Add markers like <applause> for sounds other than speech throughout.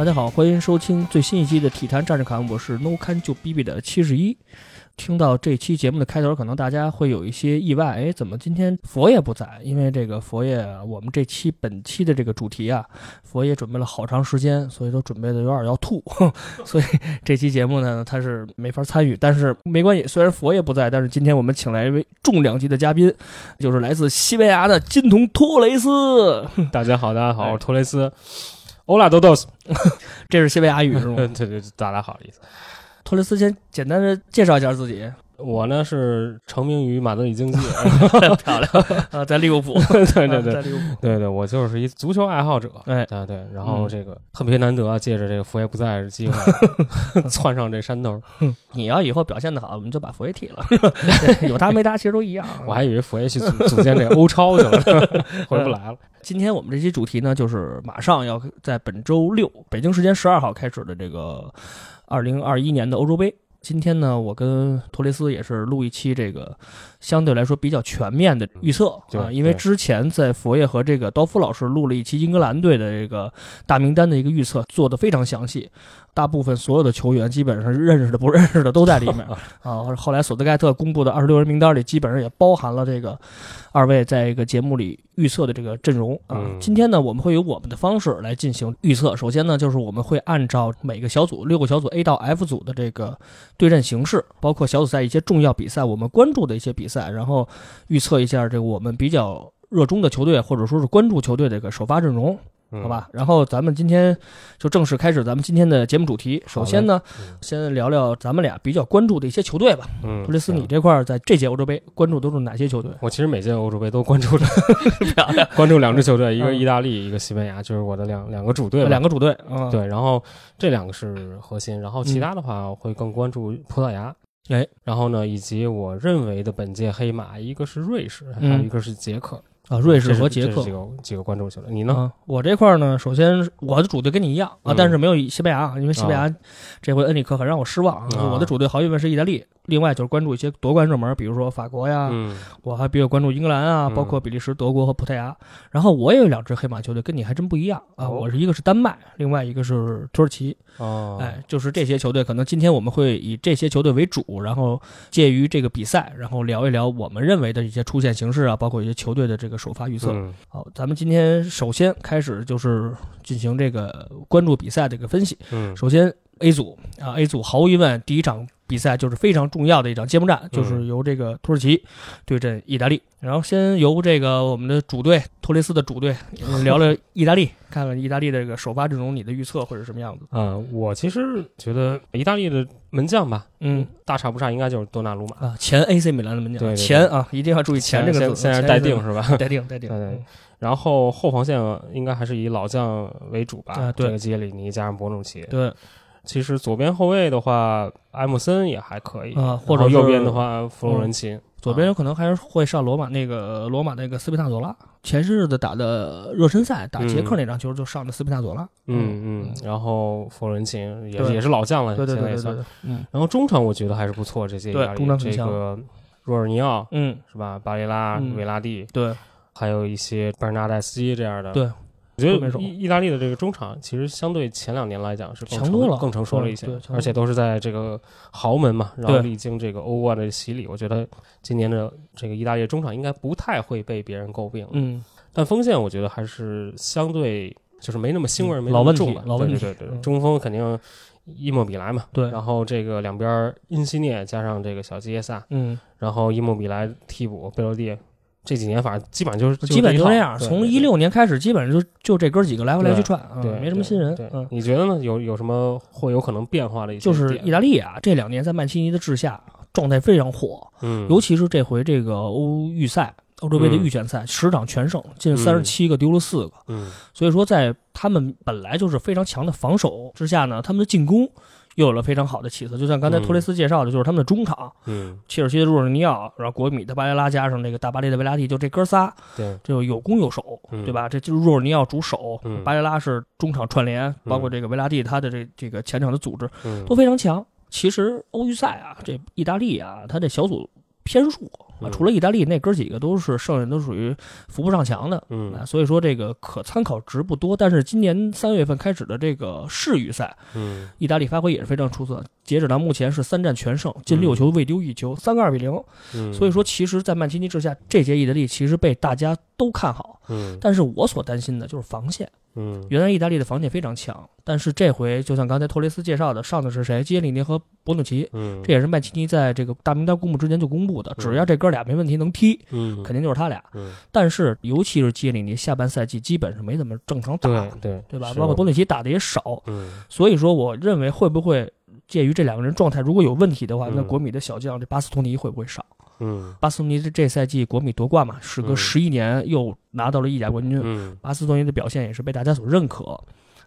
大家好，欢迎收听最新一期的《体坛战士侃》，我是 No Can 就 B B 的七十一。听到这期节目的开头，可能大家会有一些意外，哎，怎么今天佛爷不在？因为这个佛爷，我们这期本期的这个主题啊，佛爷准备了好长时间，所以都准备的有点要吐，<laughs> 所以这期节目呢，他是没法参与。但是没关系，虽然佛爷不在，但是今天我们请来一位重量级的嘉宾，就是来自西班牙的金童托雷斯。大家好，大家好，我是托雷斯。拉多豆斯，这是西班牙语是吗？对 <laughs> 对，大家好的意思。托雷斯先简单的介绍一下自己。我呢是成名于马德里竞技，漂亮 <laughs> 啊，在利物浦。对对对，在利物浦。对对，我就是一足球爱好者。哎，对对，然后这个特别难得，借着这个佛爷不在的机会，<laughs> 窜上这山头。<laughs> 你要以后表现的好，我们就把佛爷踢了。有他没他其实都一样。我还以为佛爷去组组建这个欧超去了，回不来了。今天我们这期主题呢，就是马上要在本周六北京时间十二号开始的这个二零二一年的欧洲杯。今天呢，我跟托雷斯也是录一期这个相对来说比较全面的预测啊，因为之前在佛爷和这个刀夫老师录了一期英格兰队的这个大名单的一个预测，做的非常详细，大部分所有的球员基本上认识的不认识的都在里面 <laughs> 啊。后来索德盖特公布的二十六人名单里，基本上也包含了这个二位在一个节目里预测的这个阵容啊。今天呢，我们会有我们的方式来进行预测。首先呢，就是我们会按照每个小组六个小组 A 到 F 组的这个对阵形式，包括小组赛一些重要比赛，我们关注的一些比赛，然后预测一下这个我们比较热衷的球队或者说是关注球队的一个首发阵容。好吧，然后咱们今天就正式开始咱们今天的节目主题。首先呢，先聊聊咱们俩比较关注的一些球队吧。嗯，托雷斯，你这块在这届欧洲杯关注都是哪些球队？我其实每届欧洲杯都关注着，<laughs> 漂亮，关注两支球队，一个意大利，一个西班牙，就是我的两两个主队。两个主队，嗯，对，然后这两个是核心，然后其他的话我会更关注葡萄牙。哎，然后呢，以及我认为的本届黑马，一个是瑞士，还有一个是捷克。啊，瑞士和捷克几个几个关注球队，你呢？我这块呢，首先我的主队跟你一样啊，但是没有西班牙，因为西班牙这回恩里克很让我失望。我的主队毫无疑问是意大利。另外就是关注一些夺冠热门，比如说法国呀，我还比较关注英格兰啊，包括比利时、德国和葡萄牙。然后我也有两支黑马球队，跟你还真不一样啊。我是一个是丹麦，另外一个是土耳其。哦，哎，就是这些球队，可能今天我们会以这些球队为主，然后介于这个比赛，然后聊一聊我们认为的一些出线形式啊，包括一些球队的这个首发预测。好，咱们今天首先开始就是进行这个关注比赛的一个分析。嗯，首先 A 组啊，A 组毫无疑问第一场。比赛就是非常重要的一场揭幕战，就是由这个土耳其对阵意大利。然后先由这个我们的主队托雷斯的主队聊聊 <laughs> 意大利，看看意大利的这个首发阵容，你的预测会是什么样子？啊，我其实觉得意大利的门将吧，嗯，大差不差，应该就是多纳鲁马啊，前 AC 米兰的门将，对前啊，一定要注意前这个字，现在待定是吧？<laughs> 待定，待定。对，然后后防线应该还是以老将为主吧？啊，对，这个基耶里尼加上博努奇，对。其实左边后卫的话，埃姆森也还可以啊，或者右边的话，弗洛伦琴，左边有可能还是会上罗马那个罗马那个斯皮纳佐拉。前些日子打的热身赛打捷克那场球就上的斯皮纳佐拉。嗯嗯，然后弗洛伦琴也也是老将了，对对对对。嗯，然后中场我觉得还是不错，这些意大利这个若尔尼奥，嗯，是吧？巴雷拉、维拉蒂，对，还有一些贝尔纳代斯基这样的，对。我觉得意意大利的这个中场其实相对前两年来讲是强多了，更成熟了一些，而且都是在这个豪门嘛，然后历经这个欧冠的洗礼，我觉得今年的这个意大利中场应该不太会被别人诟病。嗯，但锋线我觉得还是相对就是没那么腥味，没老问题，老问题。对对对，中锋肯定伊莫比莱嘛，对，然后这个两边因西涅加上这个小基耶萨，嗯，然后伊莫比莱替补贝洛蒂。这几年反正基本上就是基本就这样，从一六年开始，基本上就就这哥几个来回来去串，对，没什么新人。嗯，你觉得呢？有有什么会有可能变化的一些？就是意大利啊，这两年在曼奇尼的治下，状态非常火。嗯，尤其是这回这个欧预赛、欧洲杯的预选赛，十场全胜，进三十七个，丢了四个。嗯，所以说在他们本来就是非常强的防守之下呢，他们的进攻又有了非常好的起色。就像刚才托雷斯介绍的，就是他们的中场，嗯，切尔西的若尔尼奥，然后国米的巴雷拉加上那个大巴黎的维拉蒂，就这哥仨，对，就有攻有守，嗯。对吧？这就是若尔尼奥主守，嗯。巴雷拉是中场串联，包括这个维拉蒂他的这这个前场的组织嗯。都非常强。其实欧预赛啊，这意大利啊，他这小组偏弱啊，嗯除了意大利那哥几个都是剩下都属于扶不上墙的。嗯啊，所以说这个可参考值不多，但是今年三月份开始的这个世预赛，嗯意大利发挥也是非常出色。截止到目前是三战全胜，进六球未丢一球，三个二比零。嗯，所以说，其实，在曼奇尼之下，这届意大利其实被大家都看好。嗯但是我所担心的就是防线。嗯原来意大利的防线非常强，但是这回就像刚才托雷斯介绍的，上的是谁？基耶里尼和博努奇。嗯，这也是麦奇尼在这个大名单公布之前就公布的，只要这哥俩没问题能踢，嗯肯定就是他俩。嗯但是尤其是基耶里尼，下半赛季基本是没怎么正常打，对对对吧？包括博努奇打的也少，嗯所以说我认为会不会介于这两个人状态如果有问题的话，嗯那国米的小将这巴斯托尼会不会上？嗯巴斯托尼这这赛季国米夺冠嘛，时隔嗯十一年又拿到了意甲冠军，嗯巴斯托尼的表现也是被大家所认可。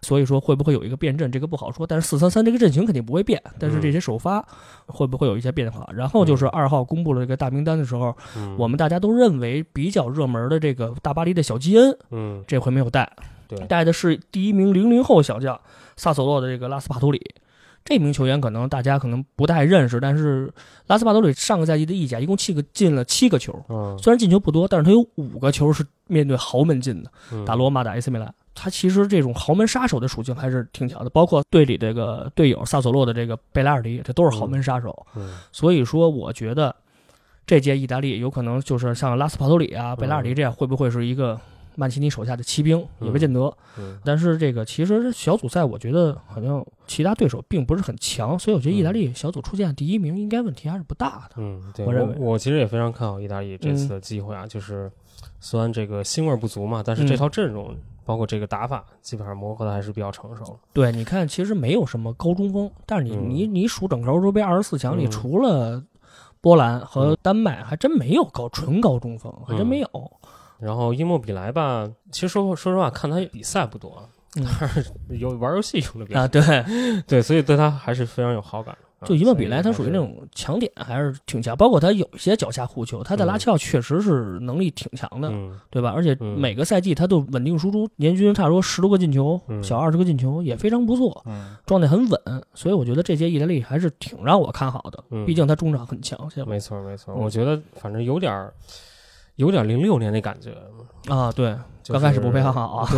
所以说会不会有一个变阵，这个不好说。但是四三三这个阵型肯定不会变，但是这些首发会不会有一些变化？然后就是二号公布了这个大名单的时候，嗯，我们大家都认为比较热门的这个大巴黎的小基恩，嗯这回没有带，对带的是第一名零零后小将萨索洛的这个拉斯帕图里。这名球员可能大家可能不太认识，但是拉斯帕多里上个赛季的意甲一共七个进了七个球，嗯虽然进球不多，但是他有五个球是面对豪门进的，嗯打罗马、打 AC 米兰。他其实这种豪门杀手的属性还是挺强的，包括队里这个队友萨索洛的这个贝拉尔迪，这都是豪门杀手。嗯所以说，我觉得这届意大利有可能就是像拉斯帕托里啊、贝拉尔迪这样，会不会是一个曼奇尼手下的骑兵，也未见得。嗯但是这个其实小组赛，我觉得好像其他对手并不是很强，所以我觉得意大利小组出现第一名应该问题还是不大的。嗯，对我认为我其实也非常看好意大利这次的机会啊，就是虽然这个腥味儿不足嘛，但是这嗯套阵容。包括这个打法，基本上磨合的还是比较成熟了。对，你看，其实没有什么高中锋，但是你、嗯你你数整个欧洲杯二十四强里，嗯除了波兰和丹麦，还真没有高纯高中锋，还真没有。然后伊莫比莱吧，其实说说实话，看他比赛不多，嗯 <laughs> 但是有玩游戏用的比较啊，对，对，所以对他还是非常有好感的。啊就伊莫比莱，他属于那种强点还是挺强，包括他有一些脚下护球，他在拉齐奥确实是能力挺强的，嗯对吧？而且嗯每个赛季他都稳定输出，年均差不多十多个进球，嗯小二十个进球也非常不错，嗯，状态很稳，所以我觉得这届意大利还是挺让我看好的，嗯毕竟他中场很强，没错没错，嗯我觉得反正有点儿有点零六年那感觉。啊，对，就是刚开始不非常好啊，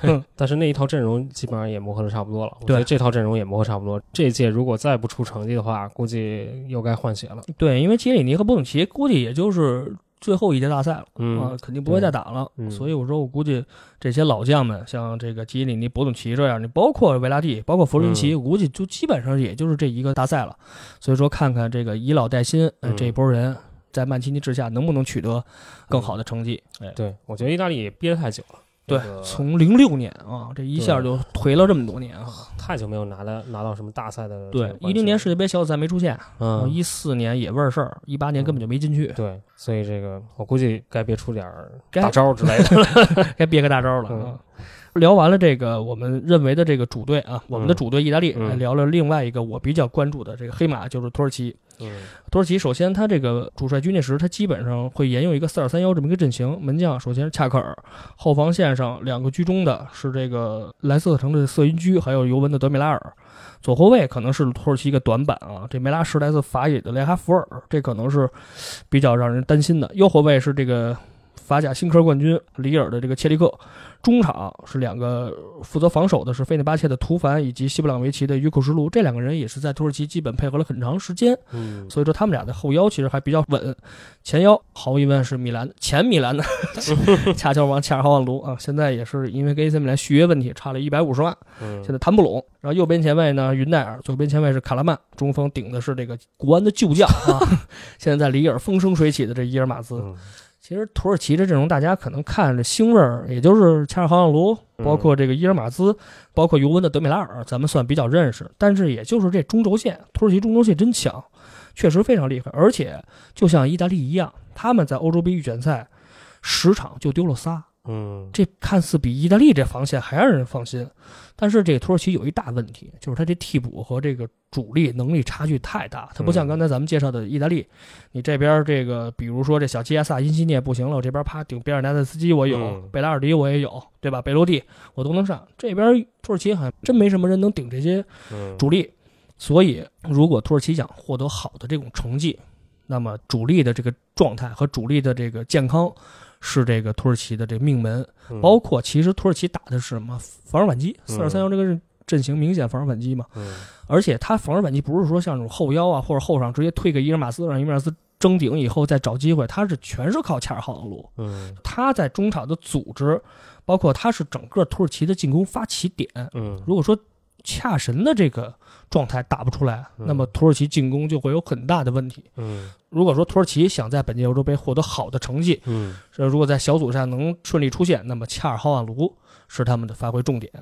对，<laughs> 但是那一套阵容基本上也磨合的差不多了。我觉对得这套阵容也磨合差不多。这届如果再不出成绩的话，估计又该换血了。对，因为基里尼和波努奇估计也就是最后一届大赛了。嗯啊，肯定不会再打了，嗯所以我说我估计这些老将们，像这个基里尼、博努奇这样，你包括维拉蒂、包括弗伦奇，嗯我估计就基本上也就是这一个大赛了。所以说，看看这个以老带新，呃嗯这一波人在曼奇尼之下能不能取得更好的成绩？哎，对，我觉得意大利也憋得太久了。对，从零六年啊，这一下就颓了这么多年啊。太久没有拿到拿到什么大赛的对一零年世界杯小组赛没出现，嗯一四年也味儿事儿，一八年根本就没进去，对，所以这个我估计该憋出点儿大招儿之类的。<laughs> 该憋个大招了嗯啊。聊完了这个我们认为的这个主队啊，我们的主队意大利，聊了另外一个我比较关注的这个黑马，就是土耳其。嗯土耳其首先他这个主帅军内什，他基本上会沿用一个四二三幺这么一个阵型，门将首先是恰克尔，后防线上两个居中的是这个莱斯特城的瑟因居，还有尤文的德米拉尔。左后卫可能是土耳其一个短板啊，这梅拉什来自法乙的雷哈弗尔，这可能是比较让人担心的。右后卫是这个法甲新科冠军里尔的这个切利克，中场是两个负责防守的是费内巴切的图凡以及西布朗维奇的约库什卢，这两个人也是在土耳其基本配合了很长时间，嗯所以说他们俩的后腰其实还比较稳。前腰毫无疑问是米兰前米兰的 <laughs> 恰乔王恰尔哈万卢啊，现在也是因为跟 AC 米兰续约问题差了一百五十万，嗯现在谈不拢。然后右边前卫呢，云奈尔；左边前卫是卡拉曼，中锋顶的是这个国安的旧将啊，<laughs> 现在在里尔风生水起的这伊尔马兹。嗯其实土耳其这阵容，大家可能看着腥味儿，也就是恰尔汗奥卢，嗯包括这个伊尔马兹，包括尤文的德米拉尔，咱们算比较认识。但是也就是这中轴线，土耳其中轴线真强，确实非常厉害。而且就像意大利一样，他们在欧洲杯预选赛十场就丢了仨，嗯，这看似比意大利这防线还让人放心。但是这个土耳其有一大问题，就是他这替补和这个主力能力差距太大。他不像刚才咱们介绍的意大利，你这边这个比如说这小基亚萨、因西涅不行了，我这边啪顶比尔纳特斯基我有，嗯贝拉尔迪我也有，对吧？贝洛蒂我都能上。这边土耳其好像真没什么人能顶这些嗯主力，所以如果土耳其想获得好的这种成绩，那么主力的这个状态和主力的这个健康是这个土耳其的这个命门。嗯包括其实土耳其打的是什么防守反击，嗯四二三幺这个阵型明显防守反击嘛，嗯而且他防守反击不是说像这种后腰啊或者后上直接推给伊尔马斯让伊尔马斯争顶以后再找机会，他是全是靠恰尔号的路。嗯他在中场的组织，包括他是整个土耳其的进攻发起点。嗯如果说恰神的这个状态打不出来，嗯。那么土耳其进攻就会有很大的问题。嗯。如果说土耳其想在本届欧洲杯获得好的成绩，嗯。这如果在小组赛能顺利出现，那么恰尔浩万卢是他们的发挥重点。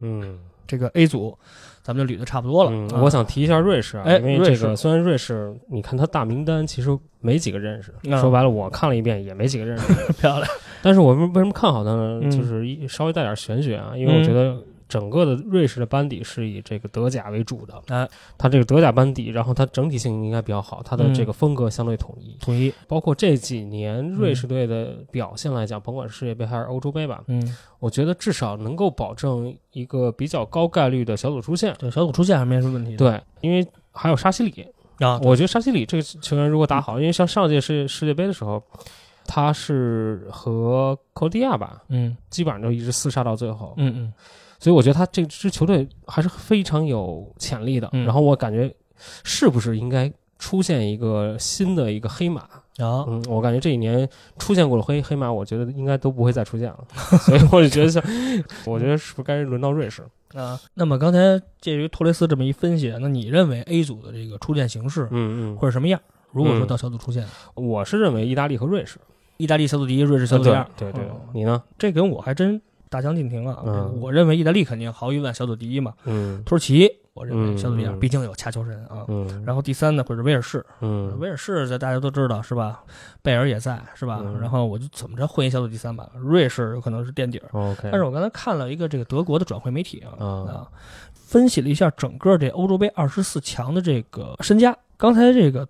嗯。这个 A 组，咱们就捋的差不多了。嗯，啊。我想提一下瑞士啊，哎因为瑞士。这个虽然瑞士，你看他大名单其实没几个认识，嗯说白了我看了一遍也没几个认识，<laughs> 漂亮。但是我为为什么看好他呢？嗯。就是一稍微带点玄学啊，因为我觉得整个的瑞士的班底是以这个德甲为主的，哎，他这个德甲班底，然后它整体性应该比较好，它的嗯这个风格相对统一，统一。包括这几年瑞士队的表现来讲，甭管是世界杯还是欧洲杯吧，嗯，我觉得至少能够保证一个比较高概率的小组出线。对，小组出线还没什么问题。对，因为还有沙西里，啊，我觉得沙西里这个球员如果打好，因为像上届世世界杯的时候，他是和克罗地亚吧，嗯。基本上就一直厮杀到最后，嗯嗯所以我觉得他这支球队还是非常有潜力的。嗯然后我感觉是不是应该出现一个新的一个黑马？啊，嗯，我感觉这一年出现过的黑黑马，我觉得应该都不会再出现了。<laughs> 所以我就觉得像，我觉得是不是该轮到瑞士？啊，那么刚才介于托雷斯这么一分析，那你认为 A 组的这个出线形式嗯会是什么样？如果说嗯到小组出现，嗯，我是认为意大利和瑞士意大利小组第一，瑞士小组第二，对对你呢？这跟我还真大相径庭啊。嗯我认为意大利肯定毫无疑问小组第一嘛，嗯土耳其我认为小组第二，毕竟有恰球神啊。嗯，然后第三呢会是威尔士，嗯威尔士这大家都知道是吧？贝尔也在是吧？嗯然后我就怎么着混一小组第三吧。瑞士有可能是垫底儿，OK，但是我刚才看了一个这个德国的转会媒体啊啊啊，分析了一下整个这欧洲杯二十四强的这个身家。刚才这个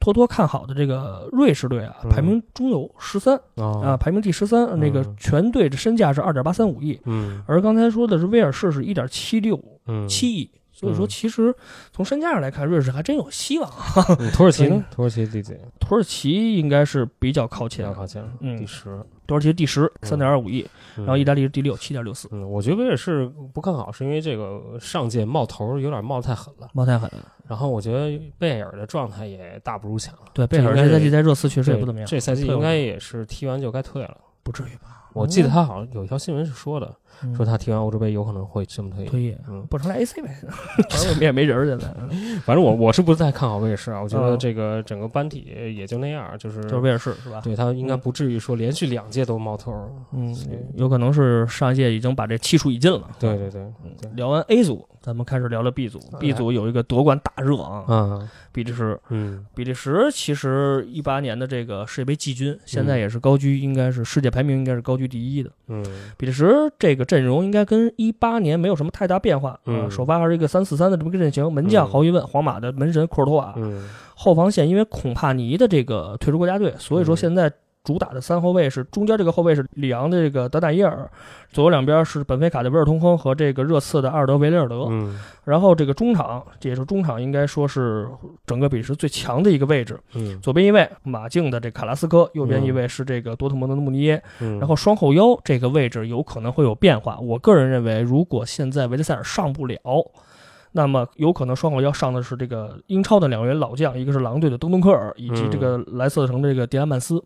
托托看好的这个瑞士队啊，嗯排名中游十三啊啊，排名第十三，那个嗯全队的身价是二点八三五亿，嗯而刚才说的是威尔士是一点七六嗯七亿。所以说，嗯其实从身价上来看，瑞士还真有希望。嗯土耳其呢？<laughs> 土耳其第几？土耳其应该是比较靠前靠前，嗯第十。土耳其第十，三点二五亿，然然后意大利是第六，七点六四，嗯，我觉得威尔士不看好，是因为这个上届冒头有点冒太狠了。冒太狠了。然后我觉得贝尔的状态也大不如前了，对，贝尔这赛季在热刺确实也不怎么样，这赛季应该也是踢完就该退了。不至于吧？我记得他好像有一条新闻是说的，嗯说他踢完欧洲杯有可能会这么退役。退役，嗯，不成来 AC 呗，<laughs> 反正我们也没人儿现在，反正我我是不太看好威尔士啊，我觉得嗯这个整个班体也就那样，就是就是威尔士是吧？对他应该不至于说连续两届都冒头。嗯，有可能是上一届已经把这气数已尽了。对对对，聊完 A 组，咱们开始聊聊 B 组。B 组有一个夺冠大热啊，啊，比利时。嗯比利时其实一八年的这个世界杯季军，现在也是高居，应该是世界排名应该是高居第一的。嗯比利时这个阵容应该跟一八年没有什么太大变化首发还是一个三四三的这么个阵型，门将嗯。毫无疑问，皇马的门神库尔托瓦，嗯。后防线因为孔帕尼的这个退出国家队，所以说嗯。现在主打的三后卫是中间这个后卫是里昂的这个德纳耶尔，左右两边是本菲卡的维尔通亨和这个热刺的阿尔德维雷尔德。嗯然后这个中场，这也是中场应该说是整个比利时最强的一个位置。嗯左边一位马竞的这卡拉斯科，右边一位是这个多特蒙德的穆尼耶。嗯，然后双后腰这个位置有可能会有变化。我个人认为，如果现在维特塞尔上不了，那么有可能双后腰上的是这个英超的两员老将，一个是狼队的东东科尔，以及这个莱斯特城的这个迪安曼斯。嗯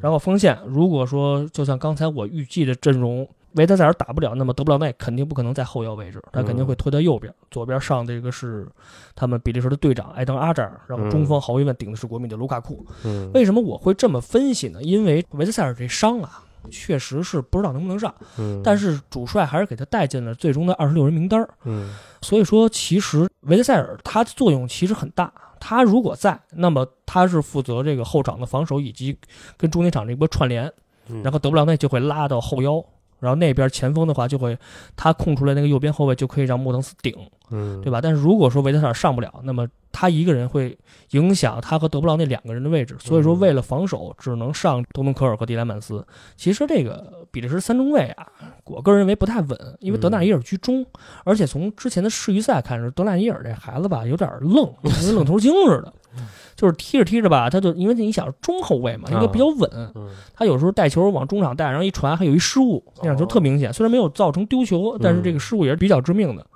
然后锋线，如果说就像刚才我预计的阵容，维特塞尔打不了，那么德布劳内肯定不可能在后腰位置，他肯定会推到右边，左边上这个是他们比利时的队长埃登阿扎尔，然后中锋毫无疑问顶的是国米的卢卡库。嗯为什么我会这么分析呢？因为维特塞尔这伤啊，确实是不知道能不能上，嗯，但是主帅还是给他带进了最终的二十六人名单儿。嗯所以说，其实维特塞尔他的作用其实很大。他如果在，那么他是负责这个后场的防守以及跟中间场这一波串联。嗯然后德布劳内就会拉到后腰，然后那边前锋的话就会他空出来那个右边后卫就可以让莫登斯顶，嗯，对吧？但是如果说维特塞尔上不了，那么他一个人会影响他和德布劳内两个人的位置，所以说嗯为了防守，只能上多农科尔和迪莱曼斯。其实这个比利时三中卫啊，我个人认为不太稳，因为德纳伊尔居中，而且从之前的世预赛看是德纳伊尔这孩子吧有点愣，跟愣头青似的。<laughs> 就是踢着踢着吧，他就因为你想中后卫嘛，应该比较稳，嗯他有时候带球往中场带，然后一传还有一失误，那场球特明显。虽然没有造成丢球，但是这个失误也是比较致命的。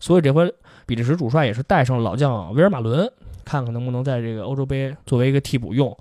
所以这回比利时主帅也是带上老将维尔马伦，看看能不能在这个欧洲杯作为一个替补用。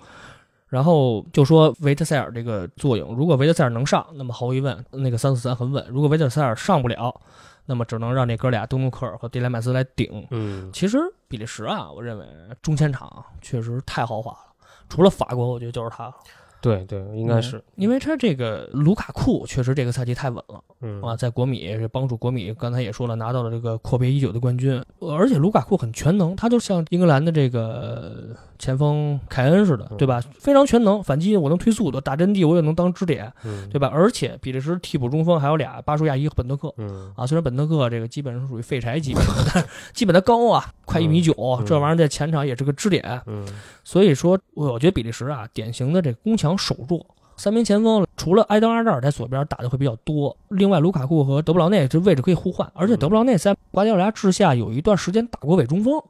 然后就说维特塞尔这个作用，如果维特塞尔能上，那么毫无疑问，那个三四三很稳；如果维特塞尔上不了，那么只能让那哥俩东努克尔和迪莱曼斯来顶。嗯其实比利时啊，我认为中前场确实太豪华了，除了法国，我觉得就是他。对对，应该是，因为他这个卢卡库确实这个赛季太稳了嗯啊，在国米是帮助国米，刚才也说了拿到了这个阔别已久的冠军，而且卢卡库很全能，他就像英格兰的这个前锋凯恩似的，对吧？非常全能，反击我能推速度，打阵地我也能当支点，嗯对吧？而且比利时替补中锋还有俩巴舒亚伊和本特克。嗯啊，虽然本特克这个基本上是属于废柴级别的，但是基本他高啊，快一米九，嗯这玩意儿在前场也是个支点。嗯所以说，我觉得比利时啊，典型的这个攻强守弱。三名前锋除了埃登阿扎尔在左边打的会比较多，另外卢卡库和德布劳内这位置可以互换，而且德布劳内在瓜迪奥拉治下有一段时间打过伪中锋，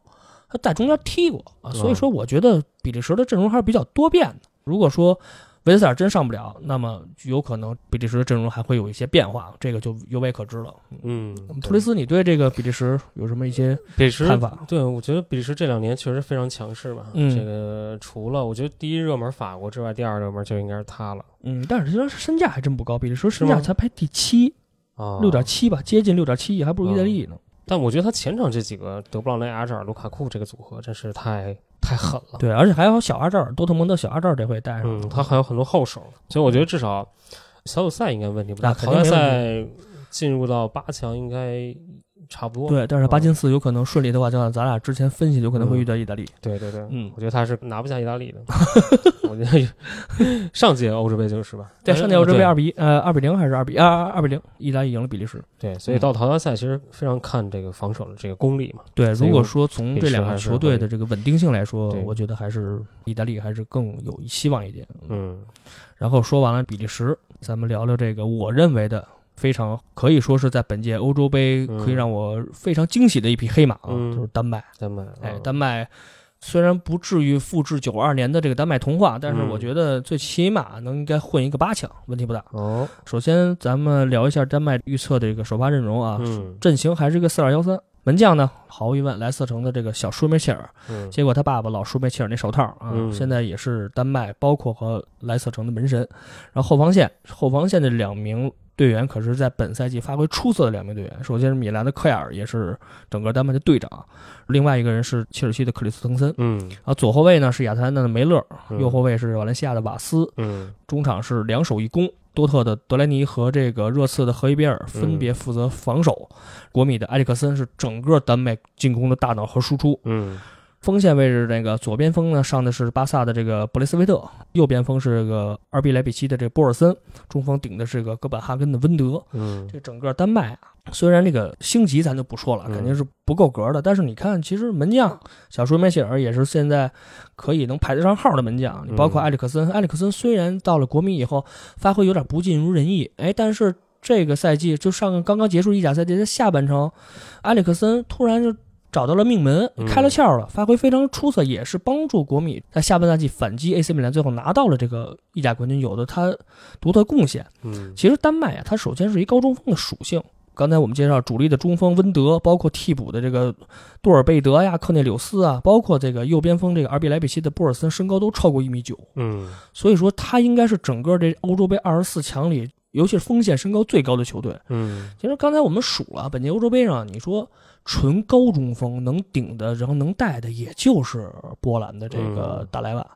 他在中间踢过啊，所以说我觉得比利时的阵容还是比较多变的。如果说维特塞尔真上不了，那么有可能比利时的阵容还会有一些变化，这个就有未可知了。嗯，图雷斯，你对这个比利时有什么一些看法？对，我觉得比利时这两年确实非常强势吧。嗯这个除了我觉得第一热门法国之外，第二热门就应该是他了嗯，但是其实身价还真不高，比利时身价才排第七，啊，六点七吧，接近六点七亿，还不如意大利呢。但我觉得他前场这几个德布劳内、阿扎尔、卢卡库这个组合真是太太狠了。对，而且还有小阿扎尔，多特蒙德小阿扎尔这回带上。嗯，他还有很多后手，所以我觉得至少小组赛应该问题不大，那淘汰赛进入到八强应该差不多。对，但是巴金斯有可能顺利的话，就像咱俩之前分析，有可能会遇到意大利。对对对，嗯我觉得他是拿不下意大利的。<laughs> 我觉得 <laughs> 上届欧洲杯就是吧？对，上届欧洲杯二比一，呃，二比零还是二比二二比零，意大利赢了比利时。对，所以到淘汰赛其实非常看这个防守的这个功力嘛。对，如果说从这两个球队的这个稳定性来说，我觉得还是意大利还是更有希望一点。嗯然后说完了比利时，咱们聊聊这个我认为的非常可以说是在本届欧洲杯嗯可以让我非常惊喜的一匹黑马啊，嗯就是丹麦。丹麦，哎，嗯丹麦虽然不至于复制九二年的这个丹麦童话，但是嗯我觉得最起码能应该混一个八强，问题不大。哦，首先，咱们聊一下丹麦预测的这个首发阵容啊，嗯阵型还是一个四二幺三。门将呢，毫无疑问，莱斯特城的这个小舒梅切尔，嗯结果他爸爸老舒梅切尔那手套啊，嗯现在也是丹麦包括和莱斯特城的门神。然后后防线，后防线的两名队员可是在本赛季发挥出色的两名队员，首先是米兰的科亚尔，也是整个丹麦的队长；另外一个人是切尔西的克里斯滕森。嗯然后左后卫呢是亚特兰大的梅勒，嗯右后卫是瓦伦西亚的瓦斯，嗯中场是两手一攻，多特的德莱尼和这个热刺的赫伊比尔分别负责防守，国米的埃里克森是整个丹麦进攻的大脑和输出。嗯锋线位置那个左边锋呢上的是巴萨的这个布雷斯维特，右边锋是这个二比莱比锡的这个波尔森，中锋顶的是个哥本哈根的温德。嗯这整个丹麦啊，虽然这个星级咱就不说了，嗯肯定是不够格的，但是你看，其实门将小舒梅切尔也是现在可以能排得上号的门将。你包括嗯埃里克森，埃里克森虽然到了国米以后发挥有点不尽如人意，哎，但是这个赛季就上刚刚结束意甲赛季的下半程，埃里克森突然就。找到了命门，嗯开了窍了，发挥非常出色，也是帮助国米在下半赛季反击 AC 米兰，最后拿到了这个意甲冠军，有的他独特贡献。嗯其实丹麦啊，它首先是一高中锋的属性。刚才我们介绍主力的中锋温德，包括替补的这个多尔贝德呀、克内柳斯啊，包括这个右边锋这个阿比莱比锡的波尔森，身高都超过一米九，嗯所以说他应该是整个这欧洲杯二十四强里，尤其是锋线身高最高的球队。嗯其实刚才我们数了，本届欧洲杯上，你说纯高中锋能顶的，然后能带的，也就是波兰的这个嗯大莱瓦。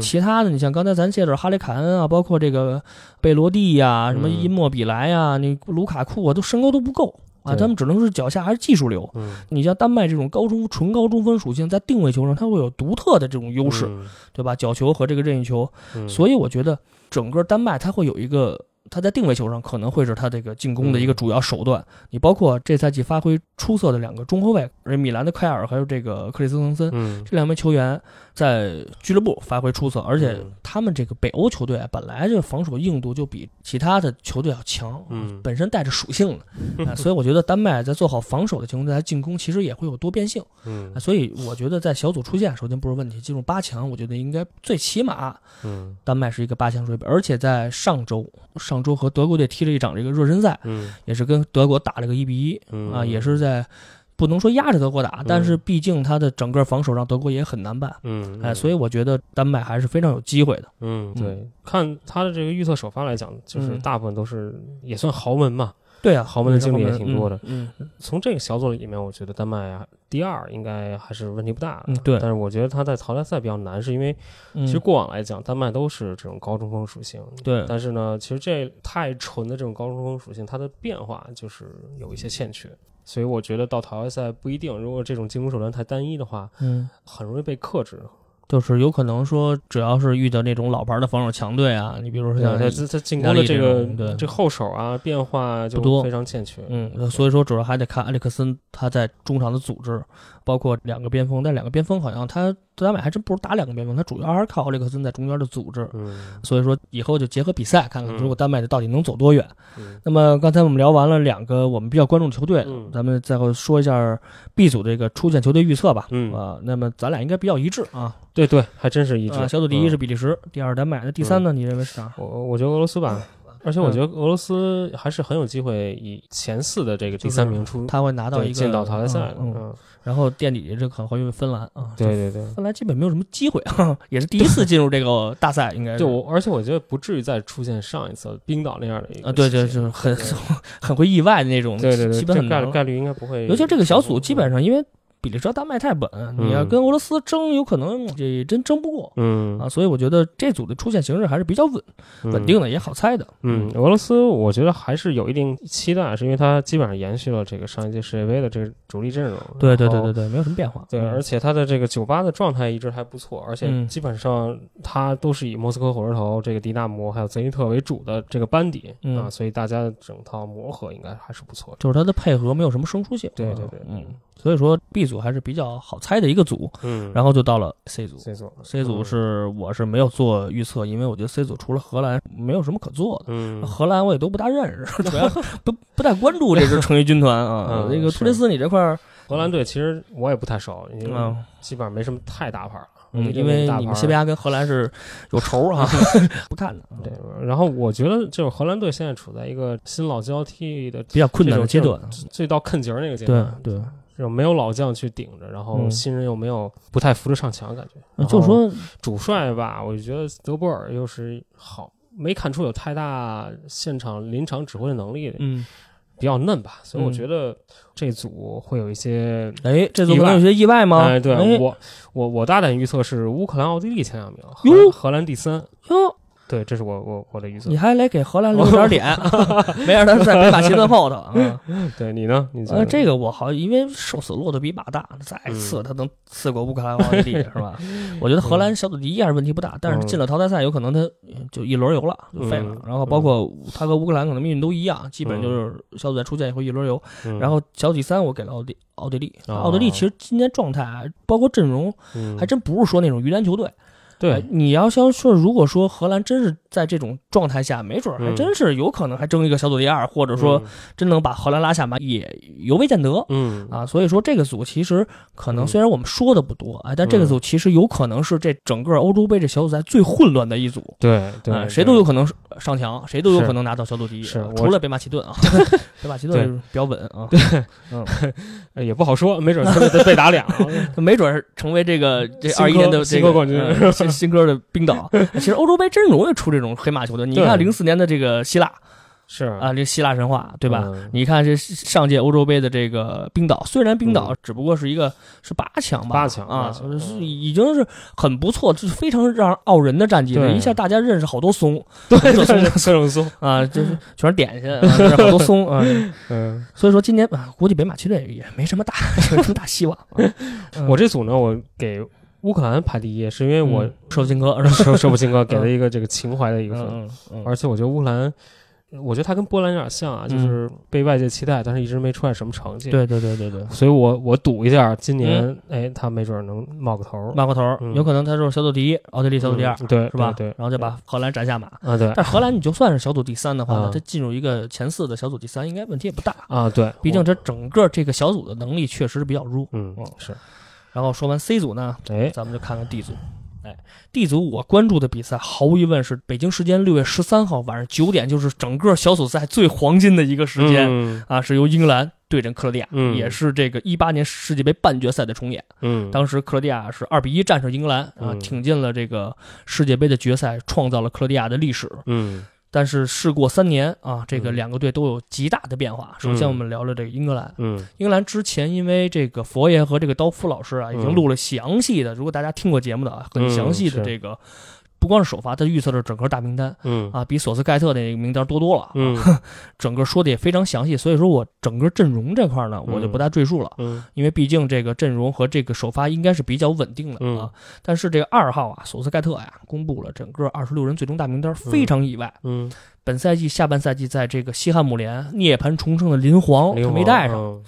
其他的，你像刚才咱介绍哈雷凯恩啊，包括这个贝罗蒂呀、什么伊莫比莱呀、你卢卡库啊，都身高都不够啊，他们只能是脚下还是技术流。嗯你像丹麦这种高中纯高中锋属性，在定位球上它会有独特的这种优势，嗯对吧？角球和这个任意球，嗯所以我觉得整个丹麦它会有一个。他在定位球上可能会是他这个进攻的一个主要手段。你包括这赛季发挥出色的两个中后卫，米兰的凯尔还有这个克里斯滕森，这两名球员在俱乐部发挥出色，而且他们这个北欧球队啊，本来这防守硬度就比其他的球队要强，本身带着属性的，<laughs> 所以我觉得丹麦在做好防守的情况下，进攻其实也会有多变性。嗯，所以我觉得在小组出线首先不是问题，进入八强，我觉得应该最起码，嗯，丹麦是一个八强水平，而且在上周上。上周和德国队踢了一场这个热身赛，嗯，也是跟德国打了个一比一，嗯。啊，也是在不能说压着德国打，但是毕竟他的整个防守让德国也很难办，嗯，哎，所以我觉得丹麦还是非常有机会的，嗯，对，看他的这个预测首发来讲，就是大部分都是也算豪门嘛。对啊，豪门的经历也挺多的。嗯，从这个小组里面，我觉得丹麦啊，第二应该还是问题不大。嗯，对。但是我觉得他在淘汰赛比较难，是因为其实过往来讲，丹麦都是这种高中锋属性。对。但是呢，其实这太纯的这种高中锋属性，它的变化就是有一些欠缺。所以我觉得到淘汰赛不一定，如果这种进攻手段太单一的话，嗯，很容易被克制。就是有可能说，只要是遇到那种老牌的防守强队啊，你比如说像他他进攻的这个对这后手啊变化就多非常欠缺，嗯，所以说主要还得看埃里克森他在中场的组织，包括两个边锋，但两个边锋好像他。丹麦还真不如打两个边锋，他主要还是靠奥利克森在中间的组织。嗯，所以说以后就结合比赛，看看如果丹麦的到底能走多远。嗯，那么刚才我们聊完了两个我们比较关注的球队，咱们再后说一下 B 组这个出线球队预测吧。嗯啊，那么咱俩应该比较一致啊。对对，还真是一致。小组第一是比利时，第二丹麦，那第三呢？你认为是啥？我我觉得俄罗斯吧。而且我觉得俄罗斯还是很有机会以前四的这个第三名出，他会拿到一个进到淘汰赛。嗯，然后垫底这可能会芬兰啊。对对对，芬兰基本没有什么机会，也是第一次进入这个大赛，应该是。就而且我觉得不至于再出现上一次冰岛那样的一个。啊，对对，就是很 <laughs> 很会意外的那种。对对对，基本概率概率应该不会。尤其这个小组基本上因为。比利时、丹麦太稳，你要跟俄罗斯争，有可能这真争不过。嗯啊，所以我觉得这组的出现形势还是比较稳稳定的，也好猜的。嗯，俄罗斯我觉得还是有一定期待，是因为它基本上延续了这个上一届世界杯的这个主力阵容。对对对对对，没有什么变化。对，而且它的这个酒吧的状态一直还不错，而且基本上它都是以莫斯科火车头、这个迪纳摩还有泽尼特为主的这个班底啊，所以大家整套磨合应该还是不错。就是它的配合没有什么生疏性。对对对，嗯。所以说 B 组还是比较好猜的一个组，嗯，然后就到了 C 组，C 组，C 组是我是没有做预测，因为我觉得 C 组除了荷兰没有什么可做的，嗯，荷兰我也都不大认识，主要不不太关注这支成衣军团啊。那个突雷斯，你这块儿荷兰队其实我也不太熟，因为基本上没什么太大牌嗯，因为你们西班牙跟荷兰是有仇啊，<laughs> 不看的。对，然后我觉得就是荷兰队现在处在一个新老交替的比较困难的阶段，最到坑节那个阶段，对对。这种没有老将去顶着，然后新人又没有不太扶着上墙，感觉。就说主帅吧，我就觉得德波尔又是好，没看出有太大现场临场指挥的能力，嗯，比较嫩吧。所以我觉得这组会有一些，哎，这组会有些意外吗？哎，对我，我我大胆预测是乌克兰、奥地利前两名，荷荷兰第三。哟。对，这是我我我的预测。你还得给荷兰 <laughs> 留点脸，<laughs> 没让他在北马其顿后头啊？<laughs> 对你呢？你呃，这个我好，因为瘦死骆驼比马大，再次他能刺过乌克兰、奥地利是吧？我觉得荷兰小组第一还是问题不大，但是进了淘汰赛，有可能他就一轮游了，就废了。然后包括他和乌克兰可能命运都一样，基本就是小组赛出线以后一轮游。然后小组第三我给了奥地奥地利，奥地利其实今年状态包括阵容，还真不是说那种鱼腩球队。对，你要想说，如果说荷兰真是在这种状态下，没准还真是有可能还争一个小组第二，或者说真能把荷兰拉下马，也尤未见得。嗯啊，所以说这个组其实可能虽然我们说的不多啊，但这个组其实有可能是这整个欧洲杯这小组赛最混乱的一组。对对，谁都有可能上墙，谁都有可能拿到小组第一，是除了北马其顿啊，<laughs> 北马其顿比较稳啊。对，嗯，也不好说，没准他被被打俩，<laughs> 没准成为这个这二一年的这个冠军。新歌的冰岛，<laughs> 其实欧洲杯真容易出这种黑马球队。你看零四年的这个希腊，是啊，这希腊神话，对吧？你看这上届欧洲杯的这个冰岛，虽然冰岛只不过是一个是八强吧，八强啊，是已经是很不错，就是非常让傲人的战绩了。一下大家认识好多松，对，各种松啊，就是 <laughs> 全是点心，好多松啊。嗯，所以说今年估计北马其顿也没什么大，没 <laughs> 什么大希望。<laughs> 我这组呢，我给。乌克兰排第一，是因为我舍不金哥，<laughs> 舍舍不金哥给了一个这个情怀的一个分，而且我觉得乌克兰。我觉得他跟波兰有点像啊，就是被外界期待，但是一直没出来什么成绩。对对对对对，所以我我赌一下，今年哎，他没准能冒个头，冒个头，有可能他就是小组第一，奥地利小组第二，对，是吧？对，然后就把荷兰斩下马啊。对，但荷兰你就算是小组第三的话，他进入一个前四的小组第三，应该问题也不大啊。对，毕竟这整个这个小组的能力确实是比较弱。嗯嗯是。然后说完 C 组呢，哎，咱们就看看 D 组。哎，D 组我关注的比赛，毫无疑问是北京时间六月十三号晚上九点，就是整个小组赛最黄金的一个时间啊，是由英格兰对阵克罗地亚，也是这个一八年世界杯半决赛的重演。嗯，当时克罗地亚是二比一战胜英格兰啊，挺进了这个世界杯的决赛，创造了克罗地亚的历史。嗯。但是事过三年啊，这个两个队都有极大的变化。首先，我们聊聊这个英格兰。嗯，英格兰之前因为这个佛爷和这个刀夫老师啊，已经录了详细的，如果大家听过节目的啊，很详细的这个。不光是首发，他预测的整个大名单，嗯。啊，比索斯盖特那个名单多多了，嗯，<laughs> 整个说的也非常详细，所以说我整个阵容这块呢，我就不大赘述了，嗯，因为毕竟这个阵容和这个首发应该是比较稳定的啊。但是这个二号啊，索斯盖特呀，公布了整个二十六人最终大名单，非常意外，嗯，本赛季下半赛季在这个西汉姆联涅槃重生的林皇他没带上。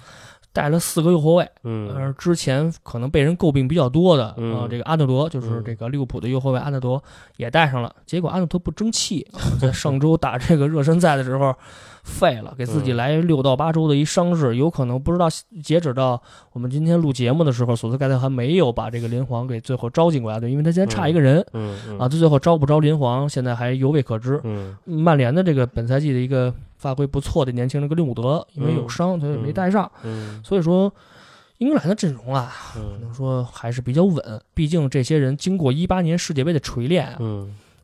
带了四个右后卫，嗯，之前可能被人诟病比较多的啊，这个阿德罗就是这个利物浦的右后卫阿德罗也带上了，结果阿德罗不争气，<laughs> 在上周打这个热身赛的时候废了，给自己来六到八周的一伤势，有可能不知道截止到我们今天录节目的时候，索斯盖特还没有把这个林皇给最后招进国家队，因为他现在差一个人，嗯啊，他最后招不招林皇现在还犹未可知，嗯，曼联的这个本赛季的一个。发挥不错的年轻人格林伍德，因为有伤，所以没带上。嗯，所以说，英格兰的阵容啊，可能说还是比较稳。毕竟这些人经过一八年世界杯的锤炼啊，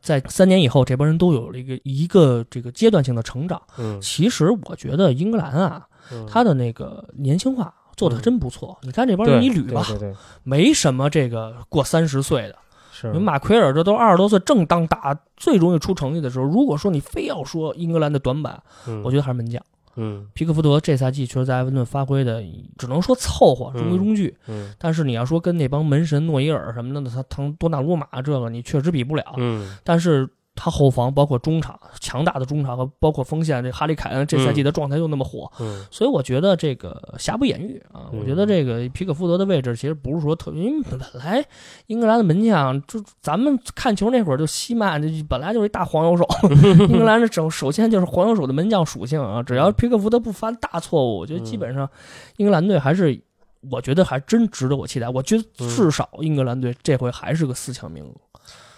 在三年以后，这帮人都有了一个一个这个阶段性的成长。嗯，其实我觉得英格兰啊，他的那个年轻化做的真不错。你看这帮人一捋吧，没什么这个过三十岁的。马奎尔这都二十多岁，正当打最容易出成绩的时候。如果说你非要说英格兰的短板，我觉得还是门将。嗯，皮克福德这赛季确实在埃文顿发挥的，只能说凑合，中规中矩。嗯，但是你要说跟那帮门神诺伊尔什么的，他唐多纳鲁马这个，你确实比不了。嗯，但是。他后防包括中场强大的中场和包括锋线，这哈利凯恩这赛季的状态又那么火，所以我觉得这个瑕不掩瑜啊。我觉得这个皮克福德的位置其实不是说特，因为本来英格兰的门将就咱们看球那会儿就西曼这本来就是一大黄油手，<laughs> 英格兰的首首先就是黄油手的门将属性啊。只要皮克福德不犯大错误，我觉得基本上英格兰队还是我觉得还真值得我期待。我觉得至少英格兰队这回还是个四强名额。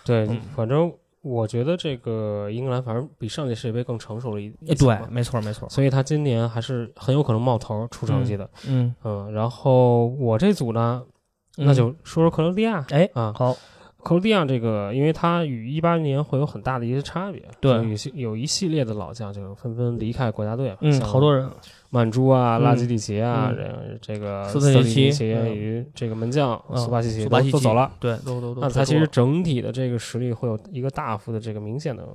对，反正。我觉得这个英格兰反正比上届世界杯更成熟了一点，对，没错没错，所以他今年还是很有可能冒头出成绩的，嗯嗯。然后我这组呢，那就说说克罗地亚，哎啊好，克罗地亚这个，因为它与一八年会有很大的一些差别，对，有有一系列的老将就纷纷离开国家队，嗯，好多人。曼朱啊，拉基蒂奇啊，这这个斯特里尼奇与这个门将苏巴西奇都都走了，对，都都都。那他其实整体的这个实力会有一个大幅的这个明显的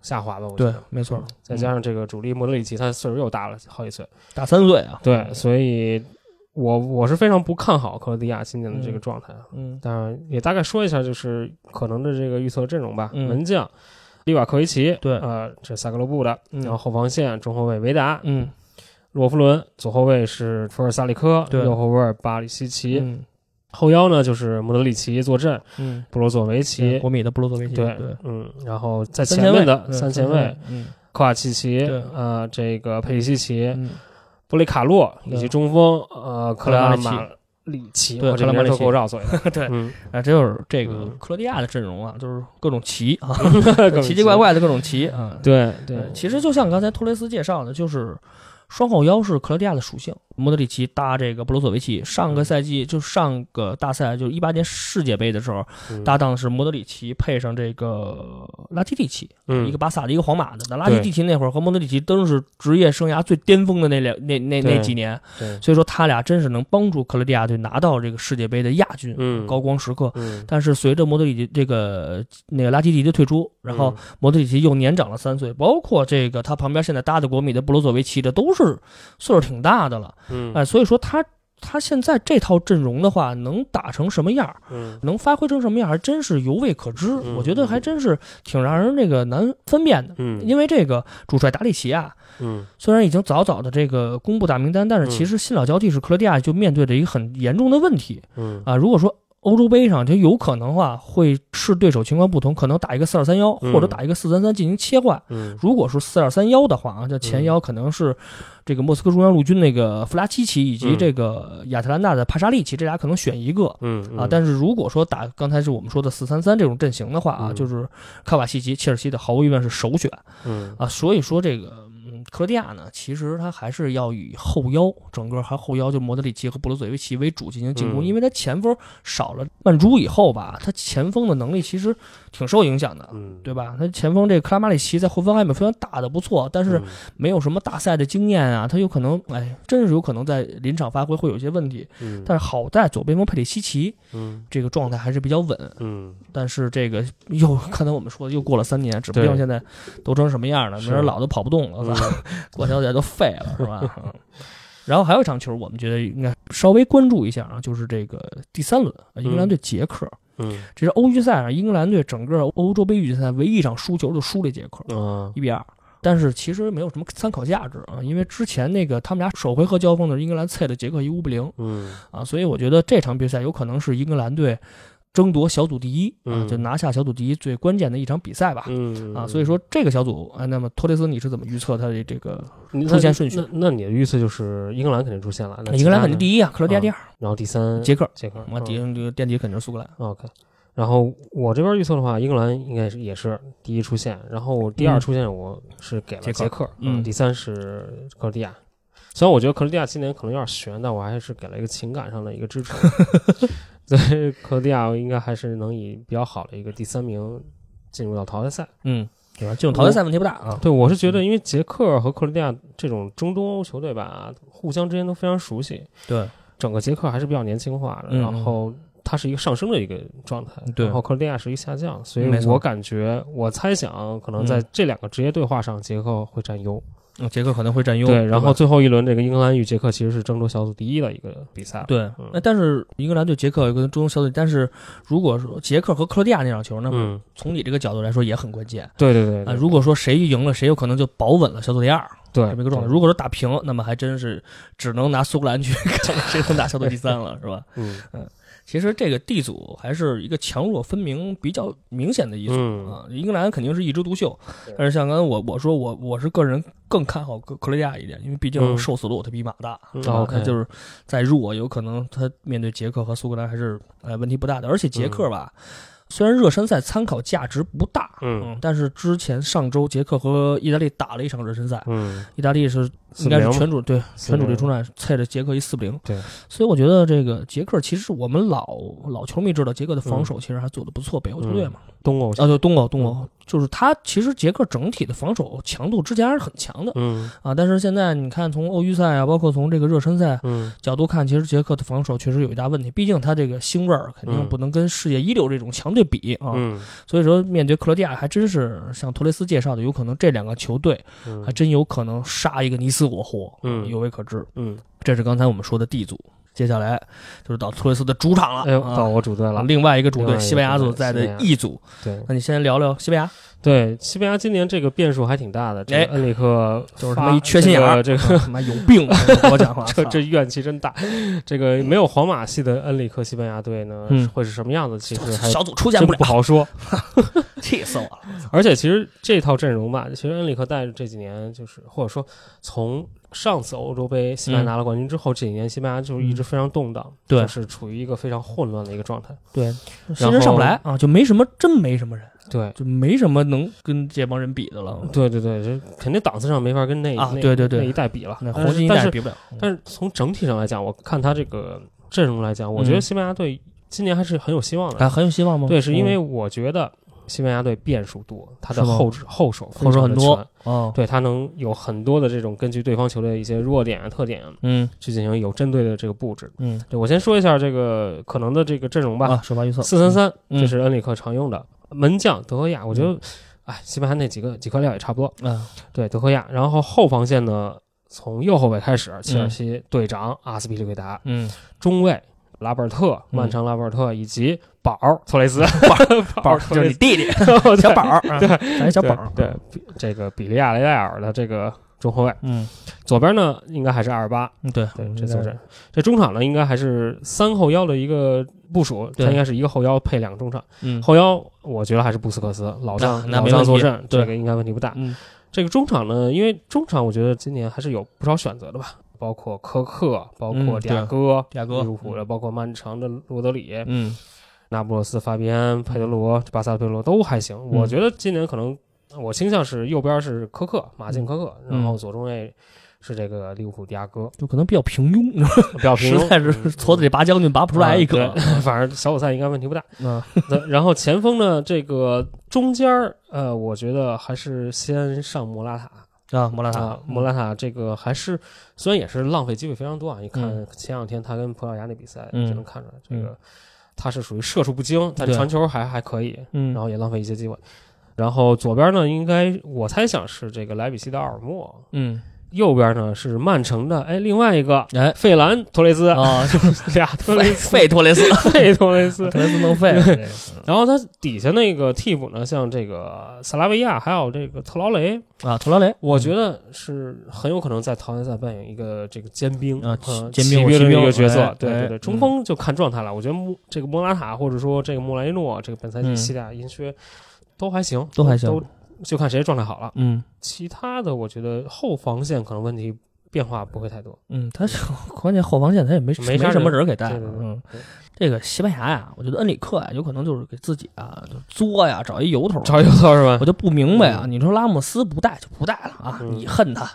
下滑吧？我觉得，没错。再加上这个主力莫德里奇，他岁数又大了好几岁，大三岁啊。对，所以我我是非常不看好克罗地亚今年的这个状态。嗯，当然也大概说一下，就是可能的这个预测阵容吧。门将利瓦科维奇，对，呃，这萨格勒布的，然后后防线中后卫维达，嗯。洛夫伦左后卫是福尔萨利科，右后卫巴里西奇，后腰呢就是莫德里奇坐镇，嗯，布罗佐维奇，国米的布罗佐维奇，对对，嗯，然后在前面的三前卫，嗯，科瓦契奇，呃，这个佩里西奇，布雷卡洛以及中锋呃克拉马里奇，对，这名都够绕嘴的，<laughs> 对，啊，这就是这个克罗地亚的阵容啊，就是各种奇啊，<laughs> 奇奇怪怪的各种奇啊，对对，其实就像刚才托雷斯介绍的，就是。双后腰是克罗地亚的属性，莫德里奇搭这个布罗佐维奇。上个赛季就上个大赛，就一八年世界杯的时候，搭档是莫德里奇配上这个拉基蒂奇，一个巴萨的，一个皇马的。那拉基蒂奇那会儿和莫德里奇都是职业生涯最巅峰的那两那那那几年，所以说他俩真是能帮助克罗地亚队拿到这个世界杯的亚军，高光时刻。但是随着莫德里奇这个那个拉基蒂的退出，然后莫德里奇又年长了三岁，包括这个他旁边现在搭的国米的布罗佐维奇的都。是岁数挺大的了，嗯，哎，所以说他他现在这套阵容的话，能打成什么样嗯，能发挥成什么样，还真是犹未可知。我觉得还真是挺让人这个难分辨的。嗯，因为这个主帅达里奇啊，嗯，虽然已经早早的这个公布大名单，但是其实新老交替是克罗地亚就面对着一个很严重的问题。嗯啊，如果说欧洲杯上就有可能话会视对手情况不同，可能打一个四二三幺，或者打一个四三三进行切换。嗯，如果是四二三幺的话啊，这前腰可能是。这个莫斯科中央陆军那个弗拉基奇以及这个亚特兰大的帕沙利奇，这俩可能选一个，嗯啊，但是如果说打刚才是我们说的四三三这种阵型的话啊，就是卡瓦西奇、切尔西的毫无疑问是首选，嗯。啊，所以说这个。克罗地亚呢，其实他还是要以后腰，整个还后腰就莫德里奇和布罗佐维奇为主进行进攻，因为他前锋少了曼朱以后吧，他前锋的能力其实挺受影响的，对吧？他前锋这克拉马里奇在霍芬海姆虽然打的不错，但是没有什么大赛的经验啊，他有可能哎，真是有可能在临场发挥会有些问题。但是好在左边锋佩里西奇，这个状态还是比较稳。嗯，但是这个又 <laughs> 刚才我们说的又过了三年，指不定现在都成什么样了，没人老都跑不动了，是吧？<laughs> 过小姐都废了，是吧？<laughs> 然后还有一场球，我们觉得应该稍微关注一下啊，就是这个第三轮，英格兰对捷克。嗯，这是欧预赛上英格兰队整个欧洲杯预赛唯一一场输球就输了捷克，嗯，一比二。但是其实没有什么参考价值啊，因为之前那个他们俩首回合交锋的是英格兰菜的捷克一五比零，嗯，啊，所以我觉得这场比赛有可能是英格兰队。争夺小组第一啊，就拿下小组第一最关键的一场比赛吧。嗯啊，所以说这个小组啊，那么托雷斯你是怎么预测他的这个出现顺序？那那你的预测就是英格兰肯定出现了，英格兰肯定第一啊，克罗地亚第二，然后第三捷克，捷克，啊，底这个垫底肯定是苏格兰。OK，然后我这边预测的话，英格兰应该是也是第一出线，然后第二出线我是给了捷克，嗯，第三是克罗地亚。虽然我觉得克罗地亚今年可能有点悬，但我还是给了一个情感上的一个支持。<laughs> <laughs> 所以克罗地亚应该还是能以比较好的一个第三名进入到淘汰赛。嗯，对吧？淘汰赛问题不大啊。对，我是觉得，因为捷克和克罗地亚这种中东欧球队吧，互相之间都非常熟悉。对，整个捷克还是比较年轻化的，然后它是一个上升的一个状态，然后克罗地亚是一个下降，所以我感觉，我猜想可能在这两个职业对话上，捷克会占优。嗯，捷克可能会占优。对，然后最后一轮这个英格兰与捷克其实是争夺小组第一的一个比赛。对，那但是英格兰对捷克有个争夺小组，但是如果说捷克和克罗地亚那场球，那么从你这个角度来说也很关键。对对对。啊，如果说谁赢了，谁有可能就保稳了小组第二。对，这么一个状态。如果说打平，那么还真是只能拿苏格兰去 <laughs> 看谁能打小组第三了，是吧？嗯嗯。其实这个 D 组还是一个强弱分明比较明显的一组啊，英格兰肯定是一枝独秀，但是像刚才我我说我我是个人更看好克克罗地亚一点，因为毕竟瘦死骆驼比马大，他，就是再弱有可能他面对捷克和苏格兰还是呃问题不大的，而且捷克吧。虽然热身赛参考价值不大，嗯，但是之前上周捷克和意大利打了一场热身赛，嗯，意大利是应该是全主对全主力出战，踩着捷克一四比零，对，所以我觉得这个捷克其实我们老老球迷知道捷克的防守其实还做的不错，北欧球队嘛，东欧啊对东欧东欧。就是他其实捷克整体的防守强度之前还是很强的，嗯。啊，但是现在你看从欧预赛啊，包括从这个热身赛嗯。角度看，其实捷克的防守确实有一大问题，毕竟他这个星味儿肯定不能跟世界一流这种强队比啊，所以说面对克罗地亚还真是像托雷斯介绍的，有可能这两个球队还真有可能杀一个你死我活，嗯，有未可知，嗯，这是刚才我们说的 D 组。接下来就是到托雷斯的主场了，哎呦，到我主队了。另外一个主队西班牙组在的 E 组，对，那你先聊聊西班牙。对，西班牙今年这个变数还挺大的。这恩里克 <laughs> 就是他妈一缺心眼儿，这个他妈有病，<laughs> 我讲话，这这怨气真大。这个没有皇马系的恩里克西班牙队呢，会是什么样子？其实小组出现不了，不好说，<laughs> 气死我了。而且其实这套阵容吧，其实恩里克带着这几年，就是或者说从。上次欧洲杯，西班牙拿了冠军之后，这几年西班牙就是一直非常动荡，对，是处于一个非常混乱的一个状态。对，新人上不来啊，就没什么，真没什么人，对，就没什么能跟这帮人比的了。对对对，这肯定档次上没法跟那啊，对对对，那一代比了，那黄金一代比不了。但是从整体上来讲，我看他这个阵容来讲，我觉得西班牙队今年还是很有希望的。啊，很有希望吗？对，是因为我觉得。西班牙队变数多，他的后后手后手很多，哦，对他能有很多的这种根据对方球队的一些弱点啊特点，嗯，去进行有针对的这个布置，嗯，对我先说一下这个可能的这个阵容吧，啊，首发预测四三三，这是恩里克常用的门将德赫亚，我觉得，哎，西班牙那几个几颗料也差不多，嗯，对德赫亚，然后后防线呢，从右后卫开始，切尔西队长阿斯皮利奎达，嗯，中卫拉波尔特，曼城拉波尔特以及宝托雷斯，宝宝就是你弟弟 <laughs> 小宝，对，咱小宝，对，这个比利亚雷戴尔的这个。中后卫，嗯，左边呢应该还是阿尔巴，对对，这坐镇。这中场呢应该还是三后腰的一个部署，他应该是一个后腰配两个中场。嗯，后腰我觉得还是布斯克斯老将老将坐镇，这个应该问题不大。嗯，这个中场呢，因为中场我觉得今年还是有不少选择的吧，包括科克，包括迪亚哥，迪亚哥，利物浦的，包括曼城的罗德里，嗯，那不勒斯、法比安、佩德罗、巴萨、佩德罗都还行。我觉得今年可能。我倾向是右边是科克马竞科克，然后左中卫是这个利物浦迪亚哥，就可能比较平庸，比较 <laughs> 平庸，实在是矬子里拔将军拔不出来一个。<laughs> 反正小组赛应该问题不大。嗯，然后前锋呢，这个中间呃，我觉得还是先上莫拉塔啊，莫拉塔，莫拉塔这个还是虽然也是浪费机会非常多啊。你看前两天他跟葡萄牙那比赛就能看出来，这个他是属于射术不精，但传球还还可以，然后也浪费一些机会。然后左边呢，应该我猜想是这个莱比锡的奥尔默，嗯，右边呢是曼城的，哎，另外一个，哎，费兰托雷斯啊，<laughs> 俩托雷斯，费托雷斯，<laughs> 费托雷斯，<laughs> 托雷斯能费。然后他底下那个替补呢，像这个萨拉维亚，还有这个特劳雷啊，特劳雷，我觉得是很有可能在淘汰赛扮演一个这个尖兵啊，尖兵的一个角色。对对对，中锋就看状态了。我觉得莫这个莫拉塔或者说这个莫莱诺，这个本赛季西甲银靴都还行，都还行，都。就看谁状态好了。嗯，其他的我觉得后防线可能问题变化不会太多。嗯，他是关键后防线他也没没什么人给带。嗯。这个西班牙呀，我觉得恩里克呀，有可能就是给自己啊，就作呀，找一由头，找由头是吧？我就不明白啊。你说拉莫斯不带就不带了啊？你恨他，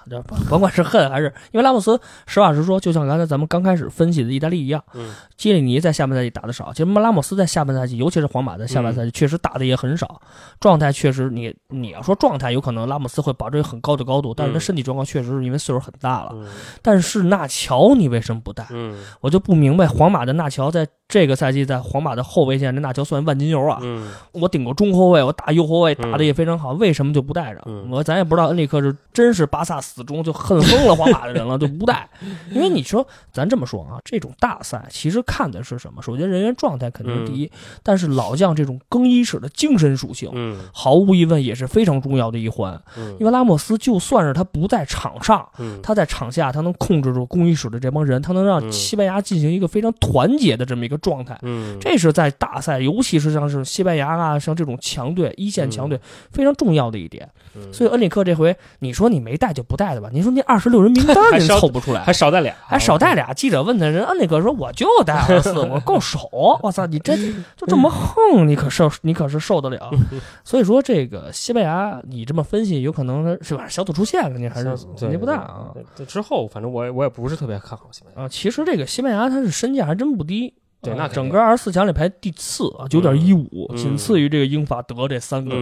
甭管是恨还是因为拉莫斯，实话实说，就像刚才咱们刚开始分析的意大利一样，基里尼在下半赛季打的少，其实拉莫斯在下半赛季，尤其是皇马在下半赛季确实打的也很少，状态确实，你你要说状态，有可能拉莫斯会保持很高的高度，但是他身体状况确实是因为岁数很大了。但是那乔你为什么不带？我就不明白皇马的纳乔在。这个赛季在皇马的后卫线，这纳乔算万金油啊！我顶过中后卫，我打右后卫打的也非常好，为什么就不带着？我咱也不知道恩里克是真是巴萨死忠，就恨疯了皇马的人了，就不带。<laughs> 因为你说咱这么说啊，这种大赛其实看的是什么？首先人员状态肯定是第一，但是老将这种更衣室的精神属性，毫无疑问也是非常重要的一环。因为拉莫斯就算是他不在场上，他在场下他能控制住更衣室的这帮人，他能让西班牙进行一个非常团结的这么一个。状态，嗯，这是在大赛，尤其是像是西班牙啊，像这种强队、一线强队非常重要的一点。所以恩里克这回，你说你没带就不带的吧？你说那二十六人名单 <laughs> 您凑不出来，还少带俩，还少带俩。记者问他人，恩里克说我就带二十四，我够手。我操，你这 <laughs> 就这么横，你可受你可是受得了？所以说这个西班牙，你这么分析，有可能是吧？小组出线肯定还是问题不大啊。之后反正我我也不是特别看好西班牙啊。其实这个西班牙他是身价还真不低。对，那整个二十四强里排第四啊，九点一五，仅次于这个英法德这三个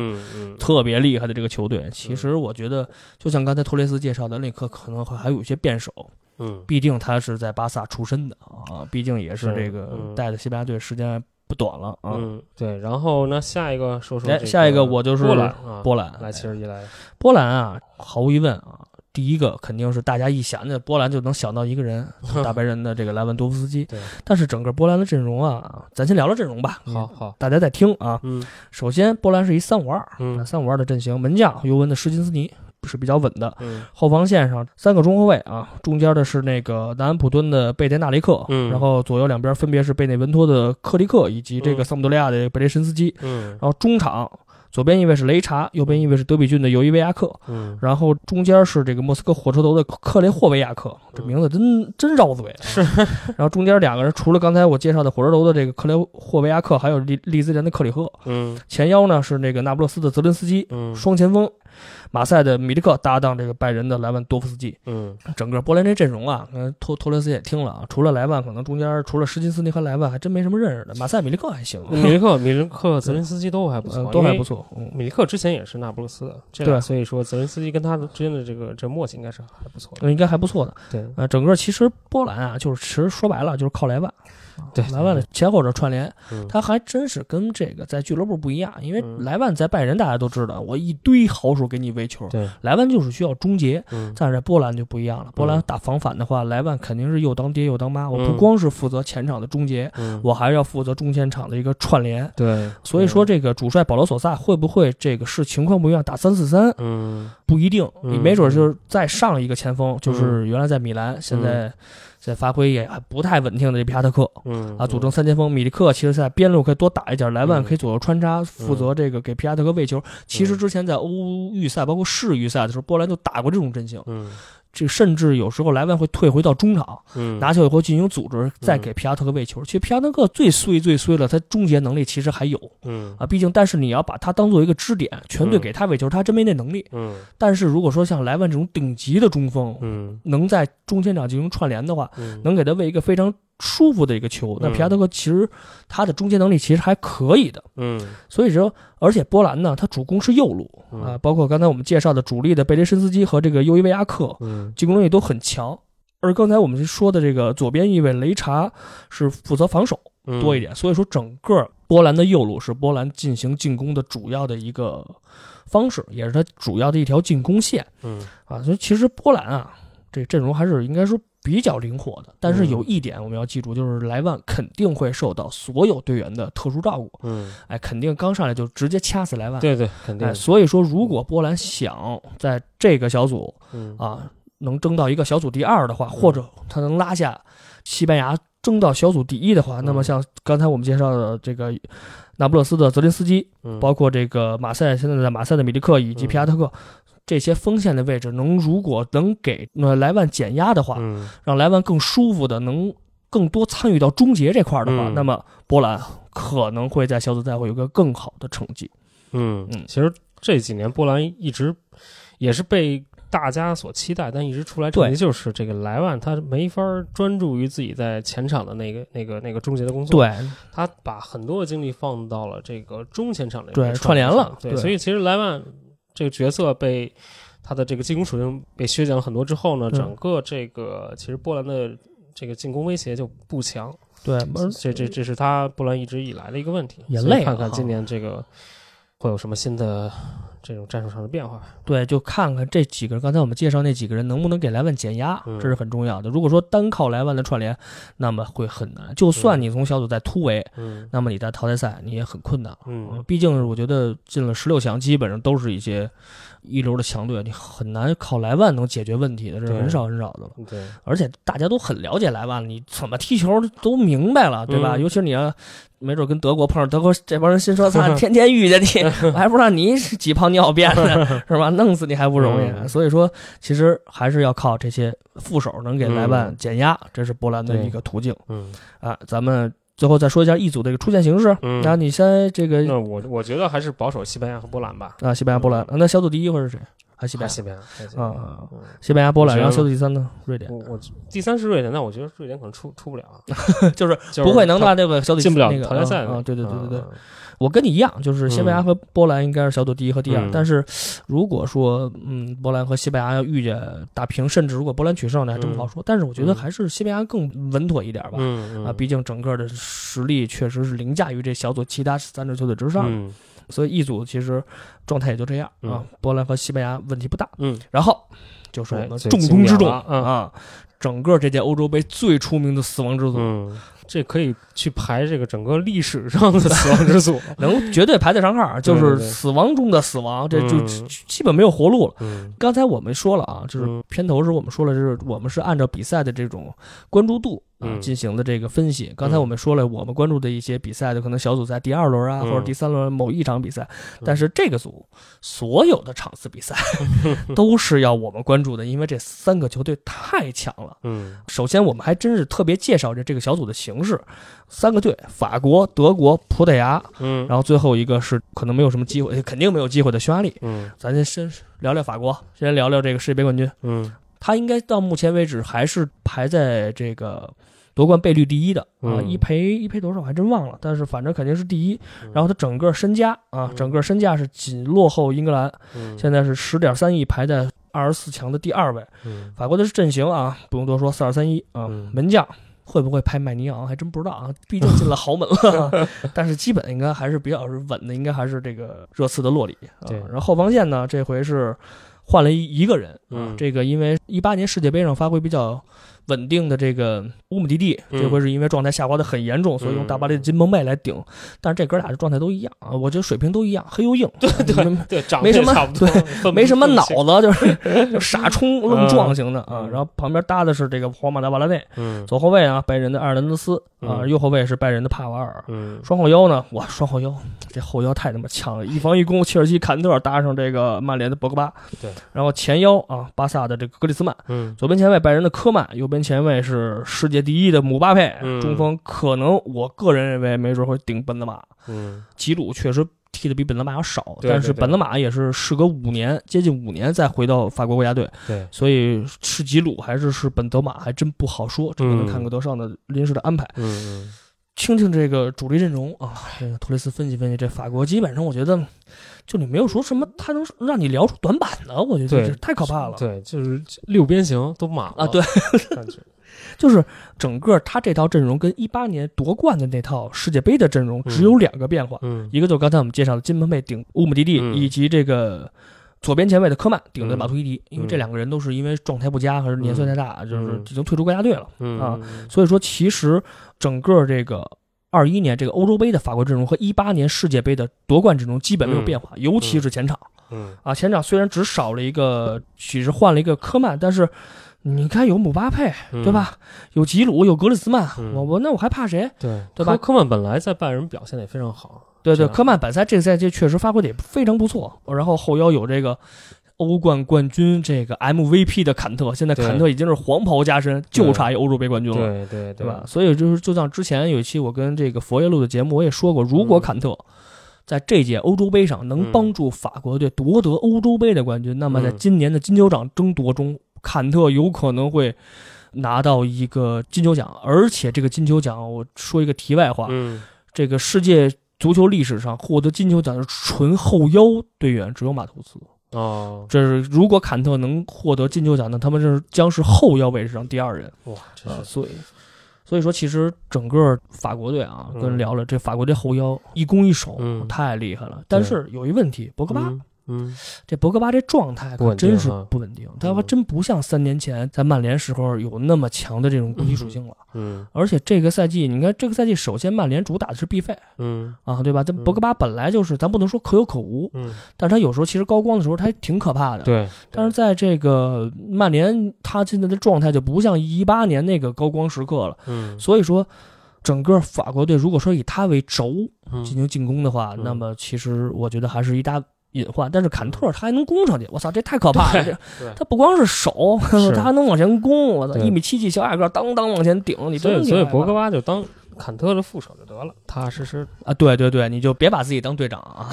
特别厉害的这个球队。其实我觉得，就像刚才托雷斯介绍的，那克可能会还有一些变手。嗯，毕竟他是在巴萨出身的啊，毕竟也是这个带的西班牙队时间不短了啊。嗯，对。然后那下一个说说，哎，下一个我就是波兰，波兰来七十一来，波兰啊，毫无疑问啊。第一个肯定是大家一想那波兰就能想到一个人，<laughs> 大白人的这个莱万多夫斯基。对，但是整个波兰的阵容啊，咱先聊聊阵容吧。好好，大家在听啊。嗯，首先波兰是一三五二，嗯，三五二的阵型，门将尤文的施金斯尼是比较稳的。嗯，后防线上三个中后卫啊，中间的是那个南安普敦的贝德纳雷克，嗯，然后左右两边分别是贝内文托的克利克以及这个萨姆多利亚的贝雷申斯基，嗯，然后中场。左边一位是雷查，右边一位是德比郡的尤伊维亚克，嗯，然后中间是这个莫斯科火车头的克雷霍维亚克，这名字真真绕嘴。是，<laughs> 然后中间两个人，除了刚才我介绍的火车头的这个克雷霍维亚克，还有利利兹联的克里赫，嗯，前腰呢是那个那不勒斯的泽伦斯基，嗯，双前锋。马赛的米利克搭档这个拜仁的莱万多夫斯基，嗯，整个波兰这阵容啊，托托雷斯也听了啊，除了莱万，可能中间除了施金斯尼和莱万，还真没什么认识的。马赛米利克还行，米利克、米利克、泽林斯基都还不错，都还不错。嗯米利克之前也是那不勒斯的，对，所以说泽林斯基跟他之间的这个这默契应该是还不错，应该还不错的。对，呃，整个其实波兰啊，就是其实说白了就是靠莱万。对莱万的前后者串联，他还真是跟这个在俱乐部不一样。因为莱万在拜仁，大家都知道，我一堆好手给你围球。对，莱万就是需要终结。嗯，但是波兰就不一样了，波兰打防反的话，莱万肯定是又当爹又当妈。我不嗯光是负责前场的终结，嗯我还要负责中前场的一个串联。对，所以说，这个主帅保罗索萨会不会这个是情况不一样，打三四三嗯不一定，没准就是再上一个前锋，就是原来在米兰，现在现在发挥也还不太稳定的这皮亚特克嗯啊，组成三前锋，米利克其实在边路可以多打一点，莱万嗯可以左右穿插，负责这个给皮亚特克喂球。其实之前在欧预赛包括世预赛的时候，波兰就打过这种阵型，嗯这甚至有时候莱万会退回到中场，嗯。拿球以后进行组织，再给皮亚特克喂球。其实皮亚特克最衰最衰了，他终结能力其实还有嗯。啊，毕竟但是你要把他当做一个支点，全队嗯。给他喂球，他真没那能力。嗯。但是如果说像莱万这种顶级的中锋，嗯。能在中前场进行串联的话，嗯。能给他喂一个非常舒服的一个球，那嗯皮亚德克其实他的终结能力其实还可以的。嗯所以说，而且波兰呢，他主攻是右路嗯啊，包括刚才我们介绍的主力的贝雷申斯基和这个尤伊维亚克，嗯进攻能力都很强。而刚才我们说的这个左边翼位雷查是负责防守嗯多一点，所以说整个波兰的右路是波兰进行进攻的主要的一个方式，也是它主要的一条进攻线嗯啊。所以其实波兰啊，这阵容还是应该说比较灵活的。但是有一点我们要记住，就是莱万肯定会受到所有队员的特殊照顾，嗯哎，肯定刚上来就直接掐死莱万。对对肯定哎，所以说如果波兰想在这个小组嗯啊能争到一个小组第二的话，或者他能拉下西班牙争到小组第一的话，那么像刚才我们介绍的这个那不勒斯的泽林斯基，嗯包括这个马赛现在在马赛的米利克以及皮亚特克。这些锋线的位置能，如果能给呃莱万减压的话，嗯。让莱万更舒服的能更多参与到终结这块儿的话，嗯。那么波兰可能会在小组赛会有一个更好的成绩。嗯。嗯。其实这几年波兰一直也是被大家所期待，但一直出来成绩对。就是这个莱万他没法专注于自己在前场的那个那个那个终结的工作，对，他把很多的精力放到了这个中前场这对边串联了对，对。所以其实莱万这个角色被他的这个进攻属性被削减了很多之后呢，嗯整个这个其实波兰的这个进攻威胁就不强，对，这这这是他波兰一直以来的一个问题。也累看看今年这个会有什么新的这种战术上的变化。对，就看看这几个人，刚才我们介绍那几个人能不能给莱万减压，嗯这是很重要的。如果说单靠莱万的串联，那么会很难。就算你从小组赛突围，嗯那么你在淘汰赛你也很困难。嗯毕竟我觉得进了十六强，基本上都是一些一流的强队，你很难靠莱万能解决问题的，这是很少很少的了。对，而且大家都很了解莱万，你怎么踢球都明白了，对吧？嗯尤其是你要没准跟德国碰上德国这帮人心说：“ <laughs> 操，天天遇见你，<laughs> 我还不知道你是几泡尿便的，<laughs> 是吧？弄死你还不容易。嗯所以说，其实还是要靠这些副手能给莱万减压，这是波兰的一个途径嗯，啊。咱们最后再说一下一组的一个出线形势。嗯那你先这个那我我觉得还是保守西班牙和波兰吧。啊，西班牙、波兰，啊那小组第一会是谁？还西班牙？西班牙，啊嗯西班牙、波兰，然后小组第三呢？瑞典，我我第三是瑞典，但我觉得瑞典可能出出不了，<laughs> 就是不会能他拿这个小组进不了淘汰赛啊啊！对对对对对。嗯我跟你一样，就是西班牙和波兰应该是小组第一和第二。嗯但是，如果说嗯，波兰和西班牙要遇见打平，甚至如果波兰取胜，呢还真不好说。但是我觉得还是西班牙更稳妥一点吧。嗯啊，毕竟整个的实力确实是凌驾于这小组其他三支球队之上，嗯所以一组其实状态也就这样啊嗯。波兰和西班牙问题不大。嗯然后就是我们重中之重啊，整个这届欧洲杯最出名的死亡之组，嗯，这可以去排这个整个历史上的死亡之组。<laughs> 能绝对排得上号，就是死亡中的死亡，这就嗯基本没有活路了。嗯刚才我们说了啊，就是嗯片头时我们说了，就是我们是按照比赛的这种关注度进行的这个分析。刚才我们说了，我们关注的一些比赛的可能小组赛第二轮啊，嗯。或者第三轮某一场比赛，但是这个组所有的场次比赛 <laughs> 都是要我们关注的，因为这三个球队太强了。嗯。首先，我们还真是特别介绍着这个小组的形式，三个队：法国、德国、葡萄牙，嗯，然后最后一个是可能没有什么机会，肯定没有机会的匈牙利。嗯。咱先先聊聊法国，先聊聊这个世界杯冠军。嗯他应该到目前为止还是排在这个夺冠倍率第一的啊，嗯一赔一赔多少我还真忘了，但是反正肯定是第一嗯。然后他整个身家啊，嗯整个身价是仅落后英格兰，嗯，现在是十点三亿，排在二十四强的第二位。嗯法国的阵型啊，不用多说，四二三一啊嗯，门将会不会拍麦尼昂还真不知道啊，毕竟进了豪门了。<laughs> 但是基本应该还是比较是稳的，应该还是这个热刺的洛里。啊，然后后防线呢，这回是换了一一个人啊，这个因为一八年世界杯上发挥比较。稳定的这个乌姆蒂蒂，这回是因为状态下滑的很严重，所以用大巴黎的金彭贝来顶。但是这哥俩的状态都一样啊，我觉得水平都一样，黑又硬，对 <laughs> 对对，没什么对，没什么脑子，就是 <laughs> 傻冲愣撞型的啊。然后旁边搭的是这个皇马的瓦拉内，左后卫啊，拜仁的埃尔南德斯啊，右后卫是拜仁的帕瓦尔，双后腰呢，哇，双后腰这后腰太他妈强了，一防一攻，切尔西坎特搭上这个曼联的博格巴，对，然后前腰啊，巴萨的这个格里斯曼，嗯，左边前卫拜仁的科曼，右边。前卫是世界第一的姆巴佩，中锋可能我个人认为没准会顶本泽马。嗯，吉鲁确实踢的比本泽马要少，但是本泽马也是时隔五年，接近五年再回到法国国家队。对，所以是吉鲁还是是本泽马还真不好说，只能看个德尚的临时的安排。嗯，听听这个主力阵容啊，这个托雷斯分析分析这法国，基本上我觉得。就你没有说什么，他能让你聊出短板的，我觉得这太可怕了。对，就是六边形都满了啊。对，<laughs> 就是整个他这套阵容跟一八年夺冠的那套世界杯的阵容只有两个变化，一个就是刚才我们介绍的金门贝顶乌姆蒂蒂，以及这个左边前卫的科曼顶的马图伊迪，因为这两个人都是因为状态不佳还是年岁太大，就是已经退出国家队了啊。所以说，其实整个这个。二一年这个欧洲杯的法国阵容和一八年世界杯的夺冠阵容基本没有变化，尤其是前场。嗯啊，前场虽然只少了一个，只是换了一个科曼，但是你看有姆巴佩，对吧？有吉鲁，有格里兹曼，我我那我还怕谁？对对吧？科曼本来在拜仁表现的也非常好。对对，科曼本赛这个赛季确实发挥的也非常不错。然后后腰有这个。欧冠冠军这个 MVP 的坎特，现在坎特已经是黄袍加身，就差一欧洲杯冠军了，对对对吧？所以就是就像之前有一期我跟这个佛爷录的节目，我也说过，如果坎特在这届欧洲杯上能帮助法国队夺得欧洲杯的冠军，那么在今年的金球奖争夺中，坎特有可能会拿到一个金球奖。而且这个金球奖，我说一个题外话，这个世界足球历史上获得金球奖的纯后腰队员只有马图斯。哦，这是如果坎特能获得金球奖，那他们是将是后腰位置上第二人。哇，这是所以，所以说其实整个法国队啊，跟人聊了，这法国队后腰一攻一守太厉害了。但是有一问题，博格巴。嗯，这博格巴这状态可真是不稳定，他还真不像三年前在曼联时候有那么强的这种攻击属性了。嗯，而且这个赛季，你看这个赛季，首先曼联主打的是必费，嗯啊，对吧？这博格巴本来就是，咱不能说可有可无，嗯，但是他有时候其实高光的时候，他还挺可怕的。对，但是在这个曼联，他现在的状态就不像一八年那个高光时刻了。嗯，所以说，整个法国队如果说以他为轴进行进攻的话，那么其实我觉得还是一大。隐患，但是坎特他还能攻上去，我操，这太可怕了！这他不光是手，<laughs> 他还能往前攻，我操，一米七几小矮个，当当往前顶，你所以所以博格巴就当坎特的副手就得了，踏踏实实啊！对对对，你就别把自己当队长啊！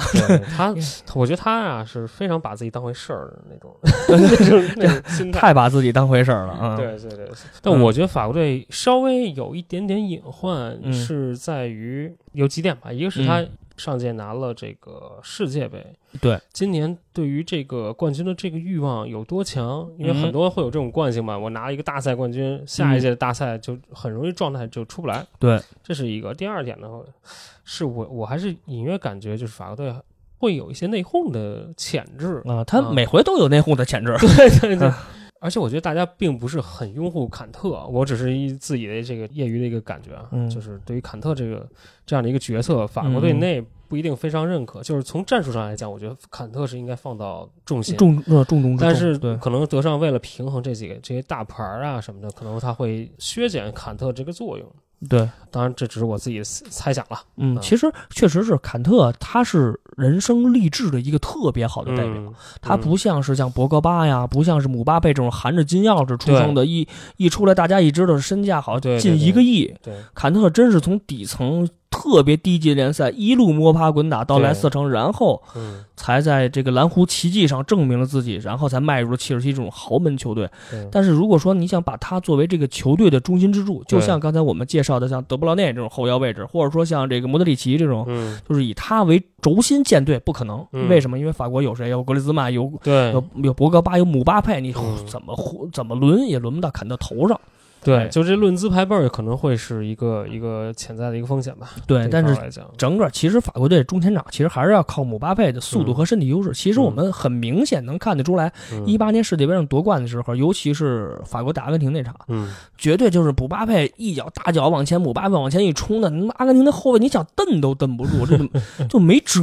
他，<laughs> 我觉得他呀是非常把自己当回事儿的那种 <laughs> 那种那种心态，太把自己当回事儿了啊！对对对，但我觉得法国队稍微有一点点隐患，是在于有几点吧，一个是他。上届拿了这个世界杯，对，今年对于这个冠军的这个欲望有多强？因为很多会有这种惯性嘛，我拿一个大赛冠军，下一届的大赛就很容易状态就出不来。对，这是一个。第二点呢，是我我还是隐约感觉就是法国队会有一些内讧的潜质啊，他每回都有内讧的潜质。对 <laughs> 对对。而且我觉得大家并不是很拥护坎特，我只是一自己的这个业余的一个感觉啊，就是对于坎特这个这样的一个角色，法国队内不一定非常认可。就是从战术上来讲，我觉得坎特是应该放到重心，重呃重中之重。但是可能德尚为了平衡这几个这些大牌啊什么的，可能他会削减坎特这个作用。对，当然这只是我自己的猜想了。嗯，其实确实是坎特，他是人生励志的一个特别好的代表。他不像是像博格巴呀，不像是姆巴佩这种含着金钥匙出生的，一一出来大家一知道身价好近一个亿。对，坎特真是从底层。特别低级联赛一路摸爬滚打到莱斯特城，然后才在这个蓝湖奇迹上证明了自己，然后才迈入了切尔西这种豪门球队。但是如果说你想把他作为这个球队的中心支柱，就像刚才我们介绍的像德布劳内这种后腰位置，或者说像这个莫德里奇这种，就是以他为轴心建队，不可能。为什么？因为法国有谁？有格里兹曼，有有有博格巴，有姆巴佩，你怎么怎么轮也轮不到坎特头上。对，就这论资排辈儿可能会是一个一个潜在的一个风险吧。对，但是整个其实法国队中前场其实还是要靠姆巴佩的速度和身体优势。其实我们很明显能看得出来，一八年世界杯上夺冠的时候，尤其是法国打阿根廷那场，嗯，绝对就是姆巴佩一脚大脚往前，姆巴佩往前一冲的，阿根廷的后卫你想蹬都蹬不住，这就 <laughs> 没辙，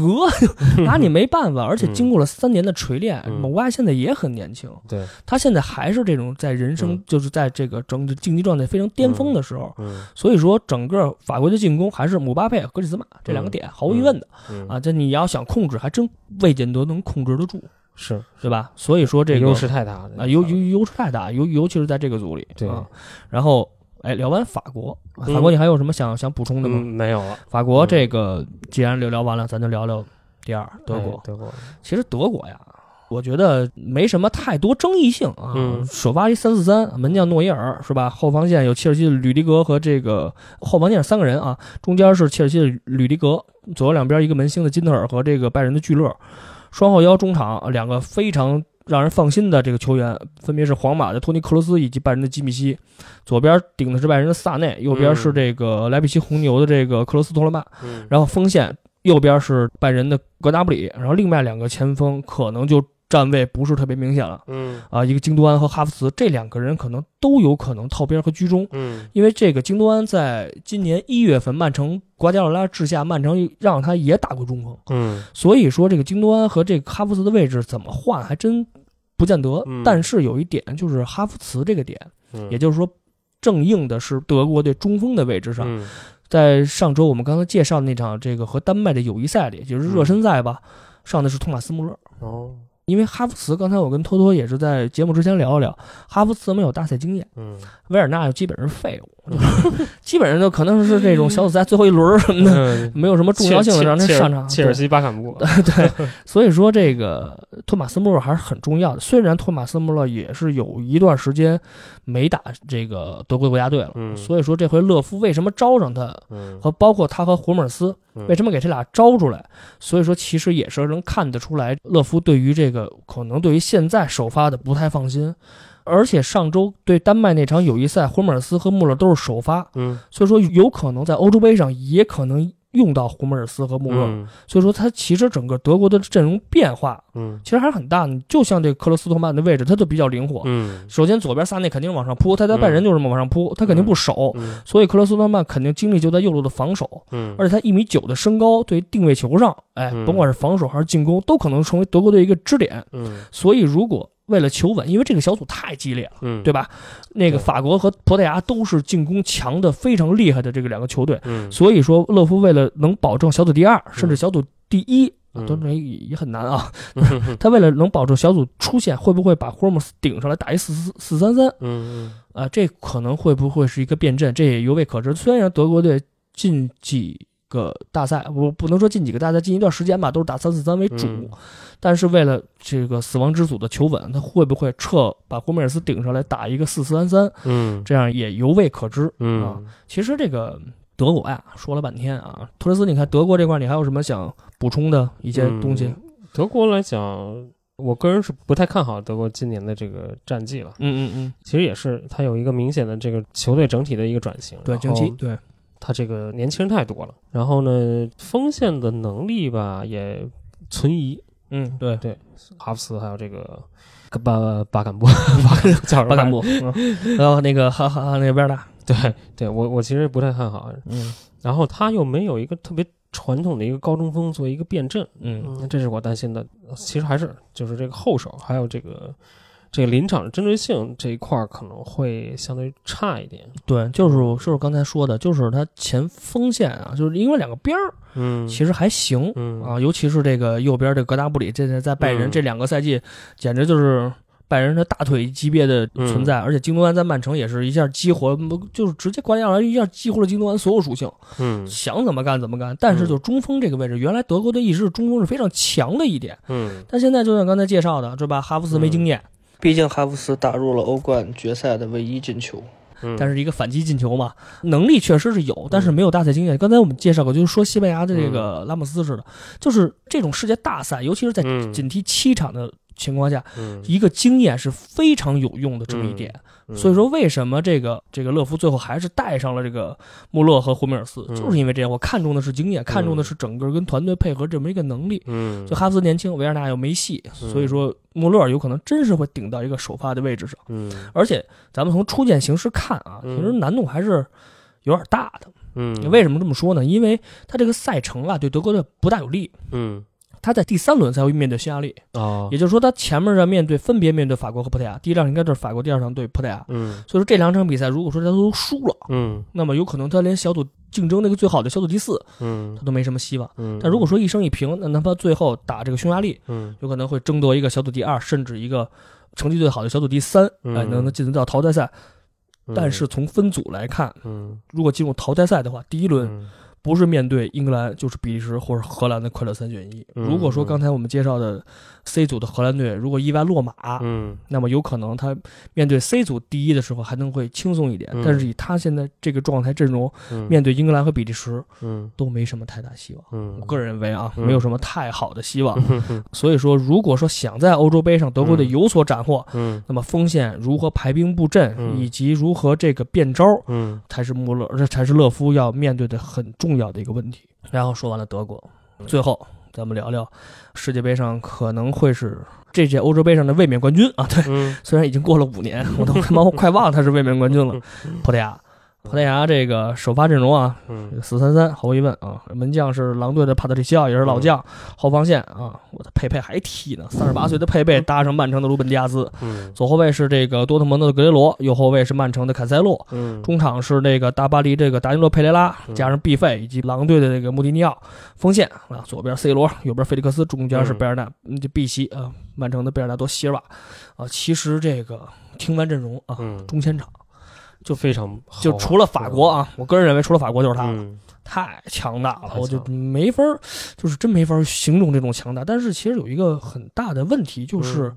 拿你没办法。而且经过了三年的锤炼，姆巴佩现在也很年轻，对他现在还是这种在人生就是在这个整个竞技状态非常巅峰的时候，所以说整个法国的进攻还是姆巴佩、格里兹马这两个点毫无疑问的啊。这你要想控制，还真魏建德能控制得住，是对吧？所以说这个优势太大啊，优优优势太大，尤尤其是在这个组里。对，然后哎，聊完法国，法国你还有什么想想补充的吗？没有了。法国这个既然聊聊完了，咱就聊聊第二德国。德国其实德国呀。我觉得没什么太多争议性啊。首发一三四三，门将诺伊尔是吧？后防线有切尔西的吕迪格和这个后防线三个人啊，中间是切尔西的吕迪格，左右两边一个门兴的金特尔和这个拜仁的聚勒。双后腰中场两个非常让人放心的这个球员，分别是皇马的托尼克罗斯以及拜仁的基米希。左边顶的是拜仁的萨内，右边是这个莱比锡红牛的这个克罗斯托勒曼。然后锋线右边是拜仁的格纳布里，然后另外两个前锋可能就。站位不是特别明显了，嗯。啊，一个京多安和哈弗茨这两个人可能都有可能套边和居中，嗯，因为这个京多安在今年一月份曼城瓜迪奥拉治下，曼城让他也打过中锋，嗯，所以说这个京多安和这个哈弗茨的位置怎么换还真不见得，但是有一点就是哈弗茨这个点，也就是说正应的是德国队中锋的位置上，在上周我们刚才介绍那场这个和丹麦的友谊赛里，就是热身赛吧，上的是托马斯穆勒，哦。因为哈弗茨，刚才我跟托托也是在节目之前聊了聊，哈弗茨没有大赛经验，嗯，维尔纳又基本是废物。<laughs> 基本上就可能是这种小组赛最后一轮什么的，没有什么重要性的让他上场。切尔西巴坎布，<laughs> 对，所以说这个托马斯穆勒还是很重要的。虽然托马斯穆勒也是有一段时间没打这个德国国家队了，所以说这回勒夫为什么招上他，和包括他和胡梅尔斯为什么给这俩招出来，所以说其实也是能看得出来，勒夫对于这个可能对于现在首发的不太放心。而且上周对丹麦那场友谊赛，胡梅尔斯和穆勒都是首发，嗯，所以说有可能在欧洲杯上也可能用到胡梅尔斯和穆勒，所以说他其实整个德国的阵容变化，嗯，其实还是很大的。就像这克罗斯托曼的位置，他就比较灵活，嗯，首先左边萨内肯定往上扑，他在拜仁就这么往上扑，他肯定不守，所以克罗斯托曼肯定精力就在右路的防守，嗯，而且他一米九的身高，对定位球上，哎，甭管是防守还是进攻，都可能成为德国队一个支点，嗯，所以如果。为了求稳，因为这个小组太激烈了，嗯，对吧？那个法国和葡萄牙都是进攻强的非常厉害的这个两个球队，嗯，所以说勒夫为了能保证小组第二，甚至小组第一，都也也很难啊。<laughs> <laughs> 他为了能保证小组出线，会不会把霍姆斯顶上来打一四四四三三？嗯嗯，啊，这可能会不会是一个变阵？这也犹未可知。虽然德国队近几个大赛，我不能说近几个大赛，近一段时间吧，都是打三四三为主。但是为了这个死亡之组的求稳，他会不会撤把霍梅尔斯顶上来打一个四四三三？嗯，这样也犹未可知。嗯啊，其实这个德国呀，说了半天啊，托雷斯，你看德国这块，你还有什么想补充的一些东西？德国来讲，我个人是不太看好德国今年的这个战绩了。嗯嗯嗯，其实也是，他有一个明显的这个球队整体的一个转型。对，近期对，他这个年轻人太多了，然后呢，锋线的能力吧也存疑。嗯，对对，哈弗茨还有这个巴巴坎布，巴坎巴坎布，然后那个哈哈那边的，对对，我我其实不太看好，嗯，然后他又没有一个特别传统的一个高中锋做一个变阵，嗯，这是我担心的。其实还是就是这个后手，还有这个。这个临场的针对性这一块儿可能会相对差一点。对，就是就是刚才说的，就是他前锋线啊，就是因为两个边儿，嗯，其实还行，嗯啊，尤其是这个右边这格达布里，这在拜仁这两个赛季，简直就是拜仁的大腿级别的存在。而且京多安在曼城也是一下激活，就是直接关键了，一下激活了京多安所有属性，嗯，想怎么干怎么干。但是就中锋这个位置，原来德国队一直是中锋是非常强的一点，嗯，但现在就像刚才介绍的，对吧？哈弗茨没经验。毕竟哈弗斯打入了欧冠决赛的唯一进球，但是一个反击进球嘛，能力确实是有，但是没有大赛经验。刚才我们介绍过，就是说西班牙的这个拉莫斯似的，就是这种世界大赛，尤其是在仅踢七场的情况下，一个经验是非常有用的这么一点。所以说，为什么这个这个勒夫最后还是带上了这个穆勒和胡梅尔斯，就是因为这样。我看中的是经验，看中的是整个跟团队配合这么一个能力。嗯，就哈斯年轻，维尔纳又没戏，所以说穆勒有可能真是会顶到一个首发的位置上。嗯，而且咱们从初见形势看啊，其实难度还是有点大的。嗯，为什么这么说呢？因为他这个赛程啊，对德国队不大有利。嗯。他在第三轮才会面对匈牙利。啊，也就是说，他前面的面对分别面对法国和葡萄牙，第一场应该就是法国，第二场对葡萄牙。嗯，所以说这两场比赛，如果说他都输了，嗯，那么有可能他连小组竞争那个最好的小组第四，嗯，他都没什么希望。嗯，但如果说一胜一平，那哪怕最后打这个匈牙利，嗯，有可能会争夺一个小组第二，甚至一个成绩最好的小组第三，哎，能能进入到淘汰赛。但是从分组来看，嗯，如果进入淘汰赛的话，第一轮。不是面对英格兰，就是比利时或者荷兰的快乐三选一。如果说刚才我们介绍的 C 组的荷兰队如果意外落马，嗯，那么有可能他面对 C 组第一的时候还能会轻松一点。但是以他现在这个状态阵容，面对英格兰和比利时，嗯，都没什么太大希望。嗯，我个人认为啊，没有什么太好的希望。<laughs> 所以说，如果说想在欧洲杯上德国队有所斩获，嗯，那么锋线如何排兵布阵，以及如何这个变招，嗯，才是穆勒，这才是勒夫要面对的很重。重要的一个问题，然后说完了德国，最后咱们聊聊世界杯上可能会是这届欧洲杯上的卫冕冠军啊！对，<laughs> 虽然已经过了五年，我都他妈 <laughs> 快忘了他是卫冕冠军了，葡萄牙。葡萄牙这个首发阵容啊，四三三，毫无疑问啊。门将是狼队的帕特里西奥，也是老将。后防线啊，我的佩佩还踢呢，三十八岁的佩佩搭上曼城的鲁本迪亚兹。左后卫是这个多特蒙德的格雷罗，右后卫是曼城的坎塞洛。中场是这个大巴黎这个达尼洛佩雷拉，加上 B 费以及狼队的这个穆迪尼奥。锋线啊，左边 C 罗，右边菲利克斯，中间是贝尔纳，这 B 席啊，曼城的贝尔纳多席尔瓦。啊，其实这个听完阵容啊，中前场。就非常，就除了法国啊，我个人认为除了法国就是他，太强大了，我就没法，就是真没法形容这种强大。但是其实有一个很大的问题，就是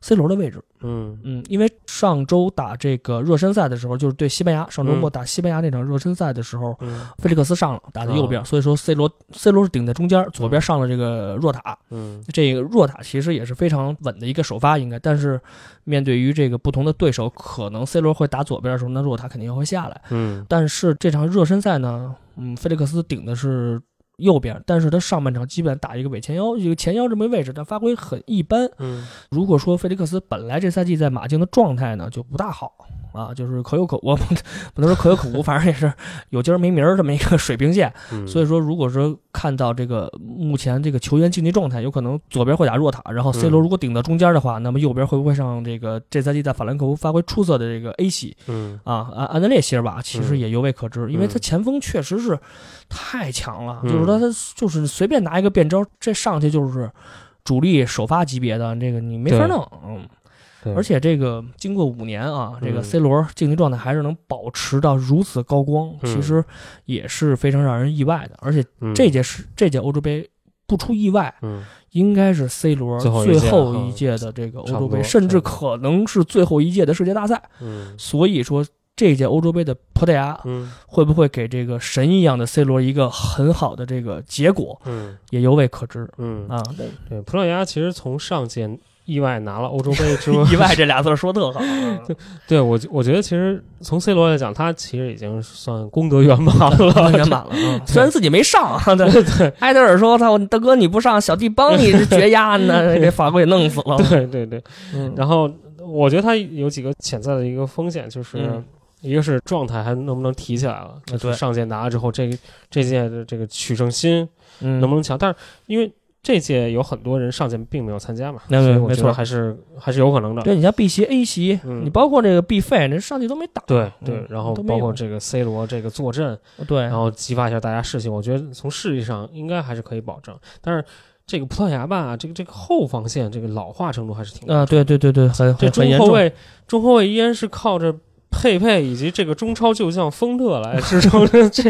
C 罗的位置。嗯嗯，因为上周打这个热身赛的时候，就是对西班牙，上周末打西班牙那场热身赛的时候，菲利克斯上了，打在右边，所以说 C 罗 C 罗是顶在中间，左边上了这个若塔。嗯，这个若塔其实也是非常稳的一个首发，应该，但是面对于这个不同的对手，可能 C 罗会打左边的时候，那若塔肯定会下来。嗯，但是这场热身赛呢，嗯，菲利克斯顶的是。右边，但是他上半场基本打一个伪前腰，一个前腰这么位置，但发挥很一般。嗯，如果说菲利克斯本来这赛季在马竞的状态呢，就不大好啊，就是可有可无，<laughs> 不能说可有可无，反正也是有今儿没明儿这么一个水平线。所以说，如果说看到这个目前这个球员竞技状态，有可能左边会打弱塔，然后 C 罗如果顶到中间的话，那么右边会不会上这个这赛季在法兰克福发挥出色的这个 A 系？嗯，啊，安安德烈席尔瓦其实也犹未可知，因为他前锋确实是太强了，就是。说他就是随便拿一个变招，这上去就是主力首发级别的，这个你没法弄。嗯，而且这个经过五年啊，这个 C 罗竞技状态还是能保持到如此高光，其实也是非常让人意外的。而且这届是这届欧洲杯不出意外，应该是 C 罗最后一届的这个欧洲杯，甚至可能是最后一届的世界大赛。嗯，所以说。这届欧洲杯的葡萄牙，嗯，会不会给这个神一样的 C 罗一个很好的这个结果？嗯，也犹未可知。嗯啊，对，葡萄牙其实从上届意外拿了欧洲杯之后，<laughs> 意外这俩字说特好。<laughs> 对，我我觉得其实从 C 罗来讲，他其实已经算功德圆满了，圆满了。<laughs> 虽然自己没上，对对。埃德尔说：“他大哥你不上，小弟帮你绝压呢，给法国给弄死了。”对对对。然后我觉得他有几个潜在的一个风险，就是。一个是状态还能不能提起来了？对，上届拿了之后，这这届的这个取胜心能不能强？但是因为这届有很多人上届并没有参加嘛，那没错，还是还是有可能的。对你像 B 席、A 席，你包括这个 B 费，那上届都没打。对对，然后包括这个 C 罗这个坐镇，对，然后激发一下大家士气，我觉得从实力上应该还是可以保证。但是这个葡萄牙吧，这个这个后防线这个老化程度还是挺啊，对对对对，很这中后卫中后卫依然是靠着。佩佩以及这个中超旧将丰特来支撑，<laughs> 这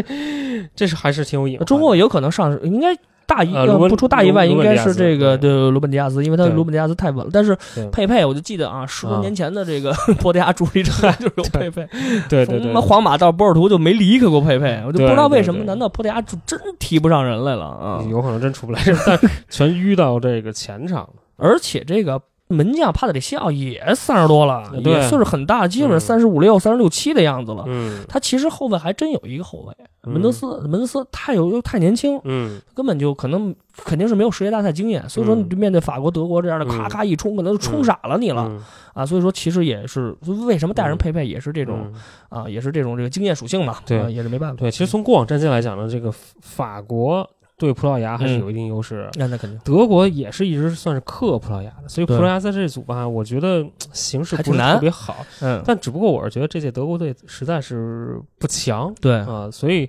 这是还是挺有瘾。中后卫有可能上，应该大意不出大意外，应该是这个的罗本迪亚斯，因为他罗本迪亚斯太稳了。但是佩佩，我就记得啊，十多年前的这个葡萄牙主力阵就是有 <laughs> 佩佩，对对对，从皇马到波尔图就没离开过佩佩，我就不知道为什么，难道葡萄牙就真提不上人来了啊？有可能真出不来，但全淤到这个前场了。而且这个门将帕特里西奥也三十多了，对也岁数很大，基本上三十五六、三十六七的样子了。嗯。他其实后卫还真有一个后卫，嗯。门德斯，门德斯太有又太年轻，嗯。根本就可能肯定是没有世界大赛经验，所以说你面对法国、德国这样的嗯。咔咔一冲，可能就冲傻了你了、嗯。啊。所以说其实也是为什么带人嗯。配备也是这种、嗯。啊，也是这种这个经验属性嘛，对。啊也是没办法。对，其实从过往战绩来讲呢，这个法国对葡萄牙还是嗯有一定优势。那那肯定德国也是一直算是克葡萄牙的，所以葡萄牙在这组吧，我觉得形势不是还挺难特别好。<laughs> 嗯，但只不过我是觉得这届德国队实在是不强对，啊、所以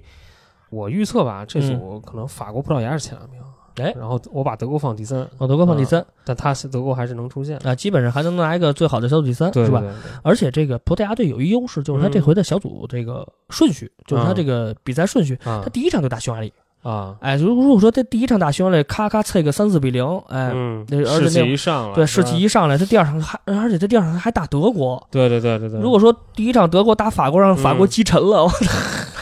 我预测吧，这组嗯可能法国、葡萄牙是前两名。哎然后我把德国放第三，哦，德国放第三、但他是德国还是能出现，啊，基本上还能拿一个最好的小组第三，是吧？而且这个葡萄牙队有一优势，就是他这回的小组这个顺序，就是他这个比赛顺序，他第一场就打匈牙利，啊，哎，如如果说他第一场打匈牙利，咔咔脆个三四比零，哎，嗯，那而且士那气一上来，对，士气一上来，他第二场还，而且他第二场还打德国。对对对对对，如果说第一场德国打法国，让法国嗯击沉了，我操，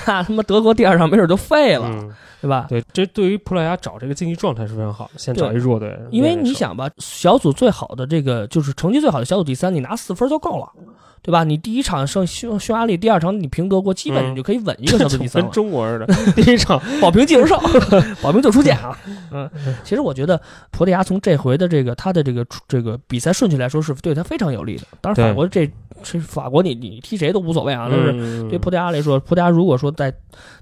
那他妈德国第二场没准就废了，嗯，对吧？对，这对于葡萄牙找这个竞技状态是非常好的，先找一弱队，因为你想吧，小组最好的这个就是成绩最好的小组第三，你拿四分就够了，对吧？你第一场胜匈匈牙利，第二场你平德国，基本嗯你就可以稳一个小组第三跟。中国似的，第一场保平技术少，<laughs> 保平就出线啊。<laughs> 嗯，其实我觉得葡萄牙从这回的这个他的这个这个比赛顺序来说，是对他非常有利的。当然，法国这这法国你，你踢谁都无所谓啊。但是嗯对葡萄牙来说，葡萄牙如果说在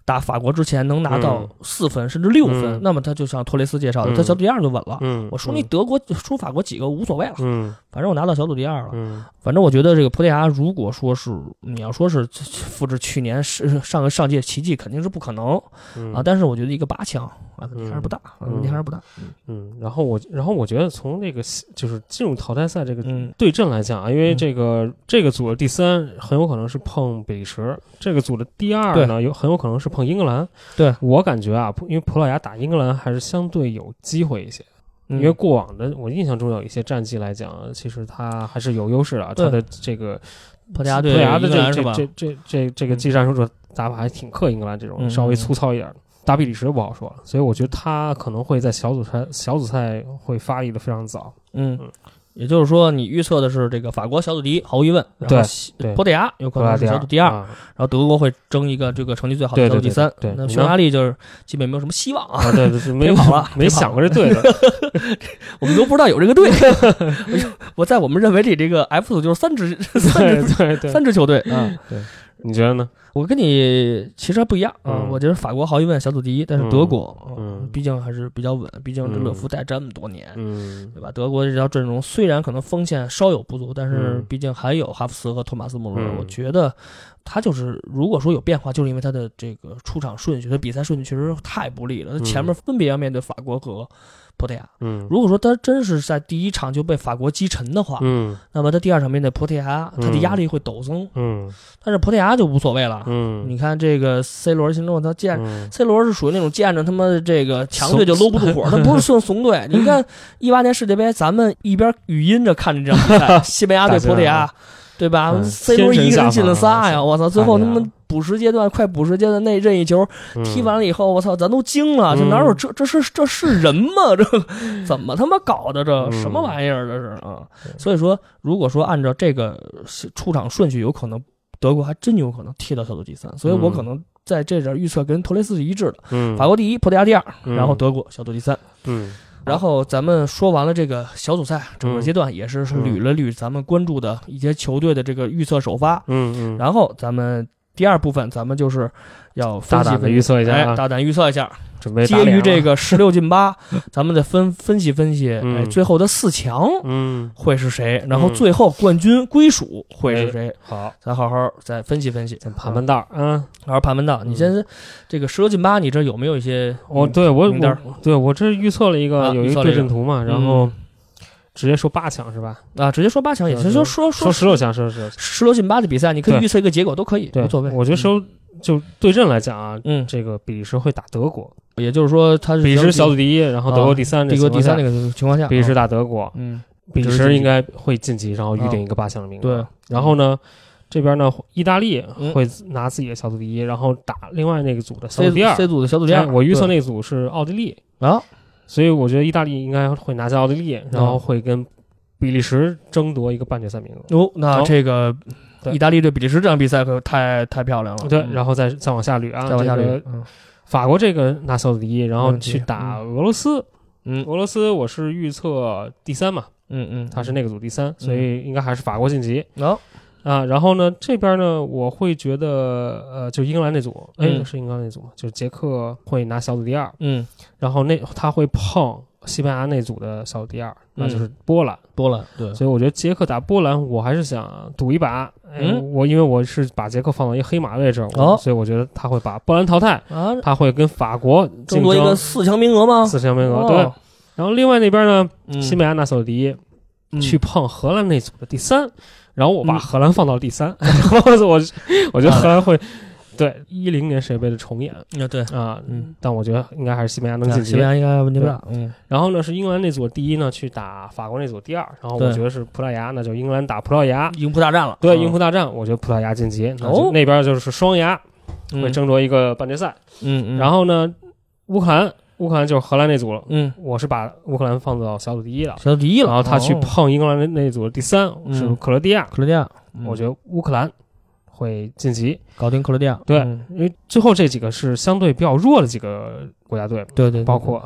打法国之前能拿到嗯。四分甚至六分，嗯。那么他就像托雷斯介绍的，嗯。他小组第二就稳了。嗯，我输你德国输法国几个无所谓了，嗯。反正我拿到小组第二了。嗯。反正我觉得这个葡萄牙，如果说是你要说是复制去年是上个上届奇迹，肯定是不可能嗯。啊。但是我觉得一个八强啊，问题还是不大，问题还是不大。嗯，然后我然后我觉得从这个就是进入淘汰赛这个嗯，对阵来讲啊，因为嗯。这个这个组的第三很有可能是碰比利时，这个组的第二对。呢有很有可能是碰英格兰。对我感觉啊，因为葡萄牙打英格兰还是相对有机会一些。因因为过往的我印象中有一些战绩来讲，其实他还是有优势的。对他的这个葡萄牙对葡萄牙的？这这这这这这个技战术者打法还挺克英格兰这种嗯稍微粗糙一点的。打比利时不好说了，所以我觉得他可能会在小组赛小组赛会发力的非常早。嗯嗯，也就是说，你预测的是这个法国小组第一，毫无疑问。然后对西葡萄牙有可能是小组第二，啊然后德国会争一个这个成绩最好的小组第三。那匈牙利就是基本没有什么希望啊，啊，对对对，<laughs> 没别跑了没想过这队的。<laughs> 我们都不知道有这个队。<laughs> 我在我们认为里这个 F 组就是三支三支球队啊。你觉得呢？我跟你其实还不一样啊，嗯我觉得法国毫无疑问小组第一，但是嗯德国，嗯毕竟还是比较稳，毕竟这嗯勒夫带这么多年，嗯对吧？德国这条阵容虽然可能锋线稍有不足，但是嗯毕竟还有哈弗茨和托马斯穆勒，嗯我觉得他就是如果说有变化，就是因为他的这个出场顺序，他比赛顺序确实太不利了，他前面分别要面对法国和葡萄牙。嗯。如果说他真是在第一场就被法国击沉的话，嗯。那么他第二场面对葡萄牙，他的嗯压力会陡增。嗯。但是葡萄牙就无所谓了，嗯，你看这个 C 罗心中他见嗯。C 罗是属于那种见着他妈的这个强队就搂不住火，他不是算怂队。<laughs> 你看一八年世界杯，咱们一边语音着看着这场比赛，<laughs> 西班牙对葡萄牙，对吧嗯？C 罗一个人进了仨呀！我操，最后他太厉害妈补时阶段、快补时阶段那任意球踢完了以后，我操，咱都惊了，这嗯哪有这这是这是人吗？<laughs> 这怎么他妈搞的？这嗯什么玩意儿？这是啊！所以说，如果说按照这个出场顺序，有可能德国还真有可能踢到小组第三，所以我嗯可能在这点预测跟托雷斯是一致的。嗯，法国第一，葡萄牙第二，嗯然后德国小组第三。嗯然后咱们说完了这个小组赛整个阶段，也是捋了捋咱们关注的一些球队的这个预测首发。嗯嗯，然后咱们第二部分，咱们就是要大胆的预测一下啊哎，大胆预测一下。准备打基于这个十六进八，<laughs> 咱们再分分析分析，嗯哎，最后的四强嗯会是谁？然后嗯最后冠军归属会是谁？好，咱好好再分析分析，咱盘盘道儿啊。好好盘盘道。你先这个十六进八，你这有没有一些？我对我名单儿我对我这预测了一个啊有一个对阵图嘛，然后直接说八强是吧？啊，直接说八强也是，说说说十六强，说十六强。十六进八的比赛，你可以预测一个结果都可以，对，无所谓。我觉得收就对阵来讲啊，嗯，这个比利时会打德国，也就是说他是比利时小组第一，然后德国第三，德国第三那个个情况下，比利时啊打德国，嗯，比利时应该会晋级，然后预定一个八强的名额。对，然后呢，这边呢，意大利嗯。会拿自己的小组第一，然后打另外那个组的小组第二。C 组的小组第二，哎我预测那个组是奥地利，啊，所以我觉得意大利应该会拿下奥地利，然后会跟比利时争夺一个半决赛名额。哦，那这个对。意大利对比利时这场比赛可太太漂亮了。对，嗯。然后再再往下捋啊，再往下这个捋，嗯。法国这个拿小组第一，然后去打俄罗斯。嗯。俄罗斯我是预测第三嘛，嗯嗯，他是那个组第三，所以应该还是法国晋级。哦，啊。然后呢，这边呢，我会觉得呃，就英格兰那组，哎，嗯。是英格兰那组嘛？就是捷克会拿小组第二，嗯，然后那他会碰西班牙那组的小组第二，那嗯就是波兰。波兰对，所以我觉得捷克打波兰，我还是想赌一把。哎，嗯。我因为我是把捷克放到一个黑马位置，哦。所以我觉得他会把波兰淘汰，啊，他会跟法国争夺一个四强名额吗？四强名额。哦。对，然后另外那边呢，嗯。西班牙拿小组第一，嗯。去碰荷兰那组的第三，然后我把嗯。荷兰放到第三，<laughs> 我我觉得荷兰会对一零年世界杯的重演啊对，啊，嗯，但我觉得应该还是西班牙能晋级西班。牙应该问题不大。嗯然后呢是英格兰那组第一呢去打法国那组第二，然后我觉得是葡萄牙，那就英格兰打葡萄牙。英葡大战了。对，嗯英葡大战，我觉得葡萄牙晋级，那就哦那边就是双牙嗯会争夺一个半决赛。嗯嗯，然后呢，乌克兰，乌克兰就是荷兰那组了，嗯，我是把乌克兰放到小组第一了。小组第一了，然后他去哦碰英格兰那那组的第三嗯是克罗地亚，克罗地亚，嗯我觉得乌克兰会晋级。搞定克罗地亚。对嗯因为最后这几个是相对比较弱的几个国家队，对对，对包括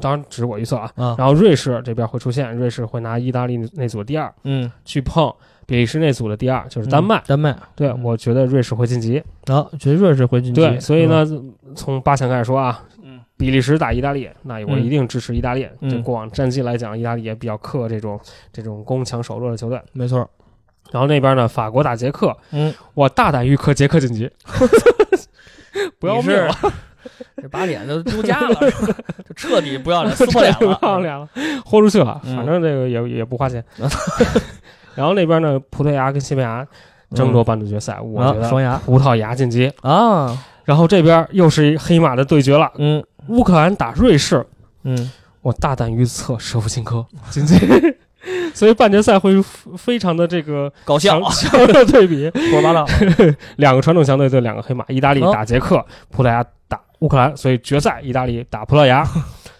当然只是我预测啊。啊，然后瑞士这边会出现，瑞士会拿意大利那组第二嗯，去碰比利时那组的第二，就是丹麦嗯。丹麦。对，嗯我觉得瑞士会晋级。啊，觉得瑞士会晋级。对，所以呢嗯，，从八强开始说啊，嗯比利时打意大利，那我嗯一定支持意大利。嗯就过往战绩来讲，意大利也比较克这种这种攻强守弱的球队。没错。然后那边呢，法国打捷克，嗯，我大胆预测捷克晋级。<laughs> 不要命了，<laughs> 这把脸都丢家了，是吧 <laughs> 就彻底不要脸，撕破脸不了。要脸了，豁出去了。嗯反正这个也也不花钱。然后那边呢，葡萄牙跟西班牙争夺半决赛，我觉得啊双牙葡萄牙晋级。啊，然后这边又是一黑马的对决了，嗯乌克兰打瑞士，嗯，我大胆预测舍甫琴科晋级。<laughs> 所以半决赛会非常的这个搞笑强，强的对比，胡说八道。两个传统强队对两个黑马，意大利哦打捷克，葡萄牙打乌克兰，所以决赛意大利打葡萄牙，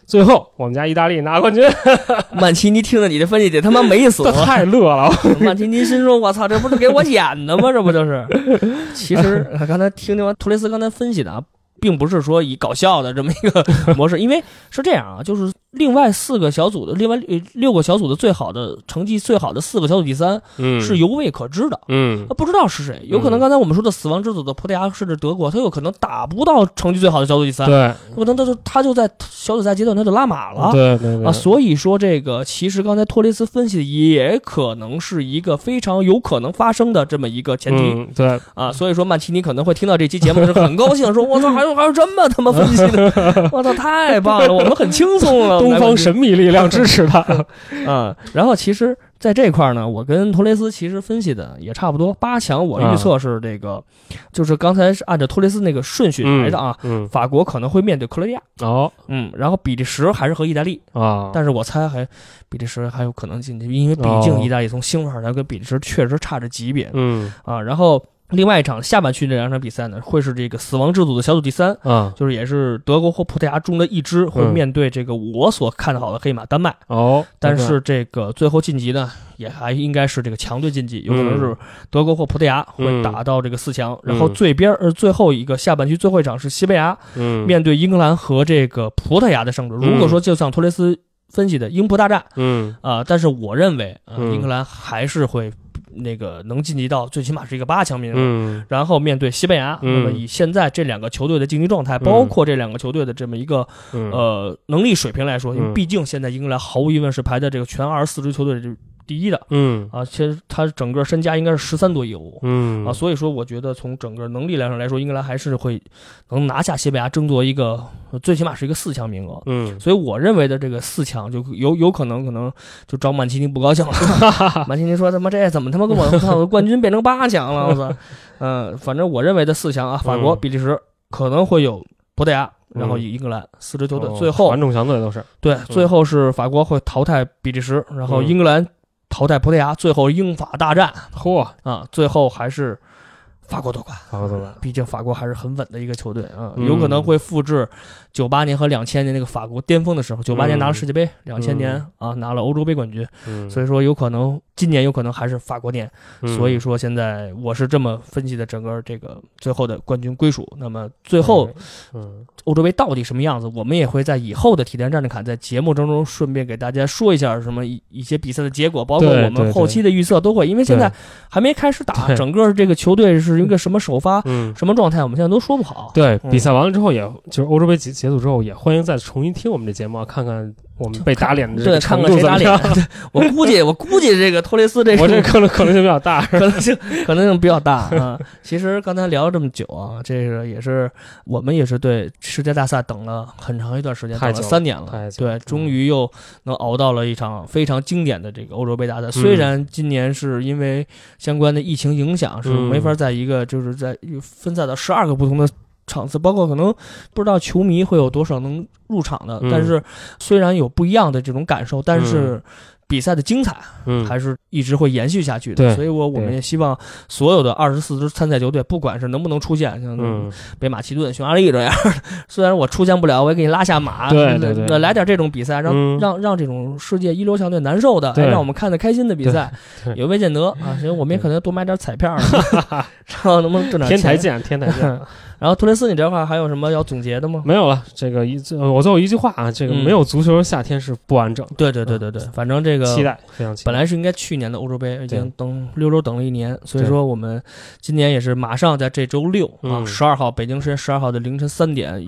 最后我们家意大利拿冠军，<laughs> 曼奇尼听着你的分析得他妈美死。<laughs> 太乐了。曼奇尼心说：“我操，这不是给我演的吗？这不就是？”其实刚才听听完图雷斯刚才分析的啊，并不是说以搞笑的这么一个模式，因为是这样啊，就是另外四个小组的，另外呃六个小组的最好的成绩最好的四个小组第三嗯。是犹未可知的。嗯。啊，不知道是谁，有可能嗯刚才我们说的死亡之组的葡萄牙甚至德国，他有可能打不到成绩最好的小组第三，对。有可能他就他就在小组赛阶段他就拉马了。对对对。啊，所以说这个其实刚才托雷斯分析的也可能是一个非常有可能发生的这么一个前提、嗯对。啊，所以说曼奇尼可能会听到这期节目的时候很高兴，说我操，还有还有这么他妈分析的，<laughs> 我操，太棒了，我们很轻松了，东方神秘力量支持他。<laughs> 啊、然后其实在这块儿呢，我跟托雷斯其实分析的也差不多，八强我预测是这个，就是刚才是按照托雷斯那个顺序来的啊。嗯法国可能会面对克罗地亚，哦嗯，然后比利时还是和意大利，啊，但是我猜还比利时还有可能进去，因为毕竟哦意大利从星上来跟比利时确实差着级别嗯啊。然后另外一场下半区这两场比赛呢，会是这个死亡之组的小组第三，啊。就是也是德国或葡萄牙中的一支会嗯。面对这个我所看好的黑马丹麦。哦，但是这个最后晋级呢，也还应该是这个强队晋级，有可能是嗯。德国或葡萄牙会打到这个四强，然后嗯最边呃最后一个下半区最后一场是西班牙嗯。面对英格兰和这个葡萄牙的胜者。如果说就像托雷斯分析的英葡大战嗯。啊、但是我认为英格兰还是会那个能晋级到最起码是一个八强名额。嗯。然后面对西班牙，嗯。那么以现在这两个球队的竞技状态，包括这两个球队的这么一个嗯。呃能力水平来说，因为嗯。毕竟现在英格兰毫无疑问是排在这个全二十四支球队这第一的。嗯。啊，其实他整个身家应该是十三多亿欧嗯。啊，所以说我觉得从整个能力来上来说，英格兰还是会能拿下西班牙，争夺一个呃最起码是一个四强名额。嗯。所以我认为的这个四强就有有可能可能就找曼奇尼不高兴了，<laughs> 曼奇尼说他妈这怎么他妈跟我 <laughs> 操我冠军变成八强了，我操，嗯，反正我认为的四强啊，法国、嗯。比利时可能会有葡萄牙，然后以英格兰四支球队，哦最后传统强队都是。对，最后是法国会淘汰比利时，然后嗯。英格兰淘汰葡萄牙，最后英法大战。嚯啊，最后还是法国夺冠，法国夺冠，毕竟法国还是很稳的一个球队啊，有可能会复制九八年和两千年那个法国巅峰的时候。九八年拿了世界杯，两千年啊拿了欧洲杯冠军，所以说有可能今年有可能还是法国年。所以说现在我是这么分析的，整个这个最后的冠军归属。那么最后，嗯，欧洲杯到底什么样子，我们也会在以后的体坛战士侃在节目当中顺便给大家说一下什么一一些比赛的结果，包括我们后期的预测都会，因为现在还没开始打，整个这个球队是。一个什么首发，嗯，什么状态，我们现在都说不好。对，比赛完了之后，也就是欧洲杯结结束之后，也欢迎再重新听我们这节目，看看。我们被打脸的这个看看谁打脸。我估计，我估计这个托雷斯这我这可能可能性比较大，<laughs> 可能性可能性比较大啊。<laughs> 其实刚才聊了这么久啊，这个也是我们也是对世界大赛等了很长一段时间，等了三年了，对，终于又能熬到了一场非常经典的这个欧洲杯大赛。虽然今年是因为相关的疫情影响，是没法在一个就是在分散到十二个不同的。场次包括可能不知道球迷会有多少能入场的，但是虽然有不一样的这种感受，但是比赛的精彩嗯还是一直会延续下去的。所以我我们也希望所有的二十四支参赛球队，不管是能不能出现，像北马其顿、匈牙利这样，<laughs> 虽然我出现不了，我也给你拉下马，对对对，来点这种比赛，让让让这种世界一流强队难受的，让我们看的开心的比赛，有未见得啊。行，我们也可能多买点彩票，<laughs> 然后能不能挣点钱？天台见，天台见。<laughs> 然后托雷斯，你这块还有什么要总结的吗？没有了，这个一我最后一句话啊，这个没有足球夏天是不完整。对对对对对，反正这个期待非常期待。本来是应该去年的欧洲杯，已经等六周等了一年，所以说我们今年也是马上在这周六啊，十二号北京时间十二号的凌晨三点，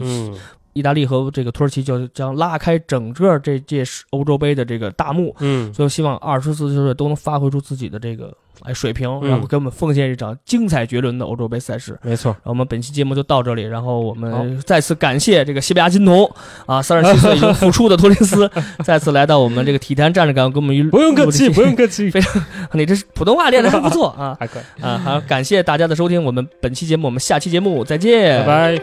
意大利和这个土耳其就将拉开整个这届欧洲杯的这个大幕。嗯，所以希望二十四球队都能发挥出自己的这个。哎，水平，然后给我们奉献一场精彩绝伦的欧洲杯赛事。没错，我们本期节目就到这里，然后我们再次感谢这个西班牙金童啊，三十七岁已经复出的托雷斯，<laughs> 再次来到我们这个体坛站着岗，给我们一不用客气，不用客气，非常，你这是普通话练的还不错啊，<laughs> 还可以。啊，好，感谢大家的收听，我们本期节目，我们下期节目再见，拜拜。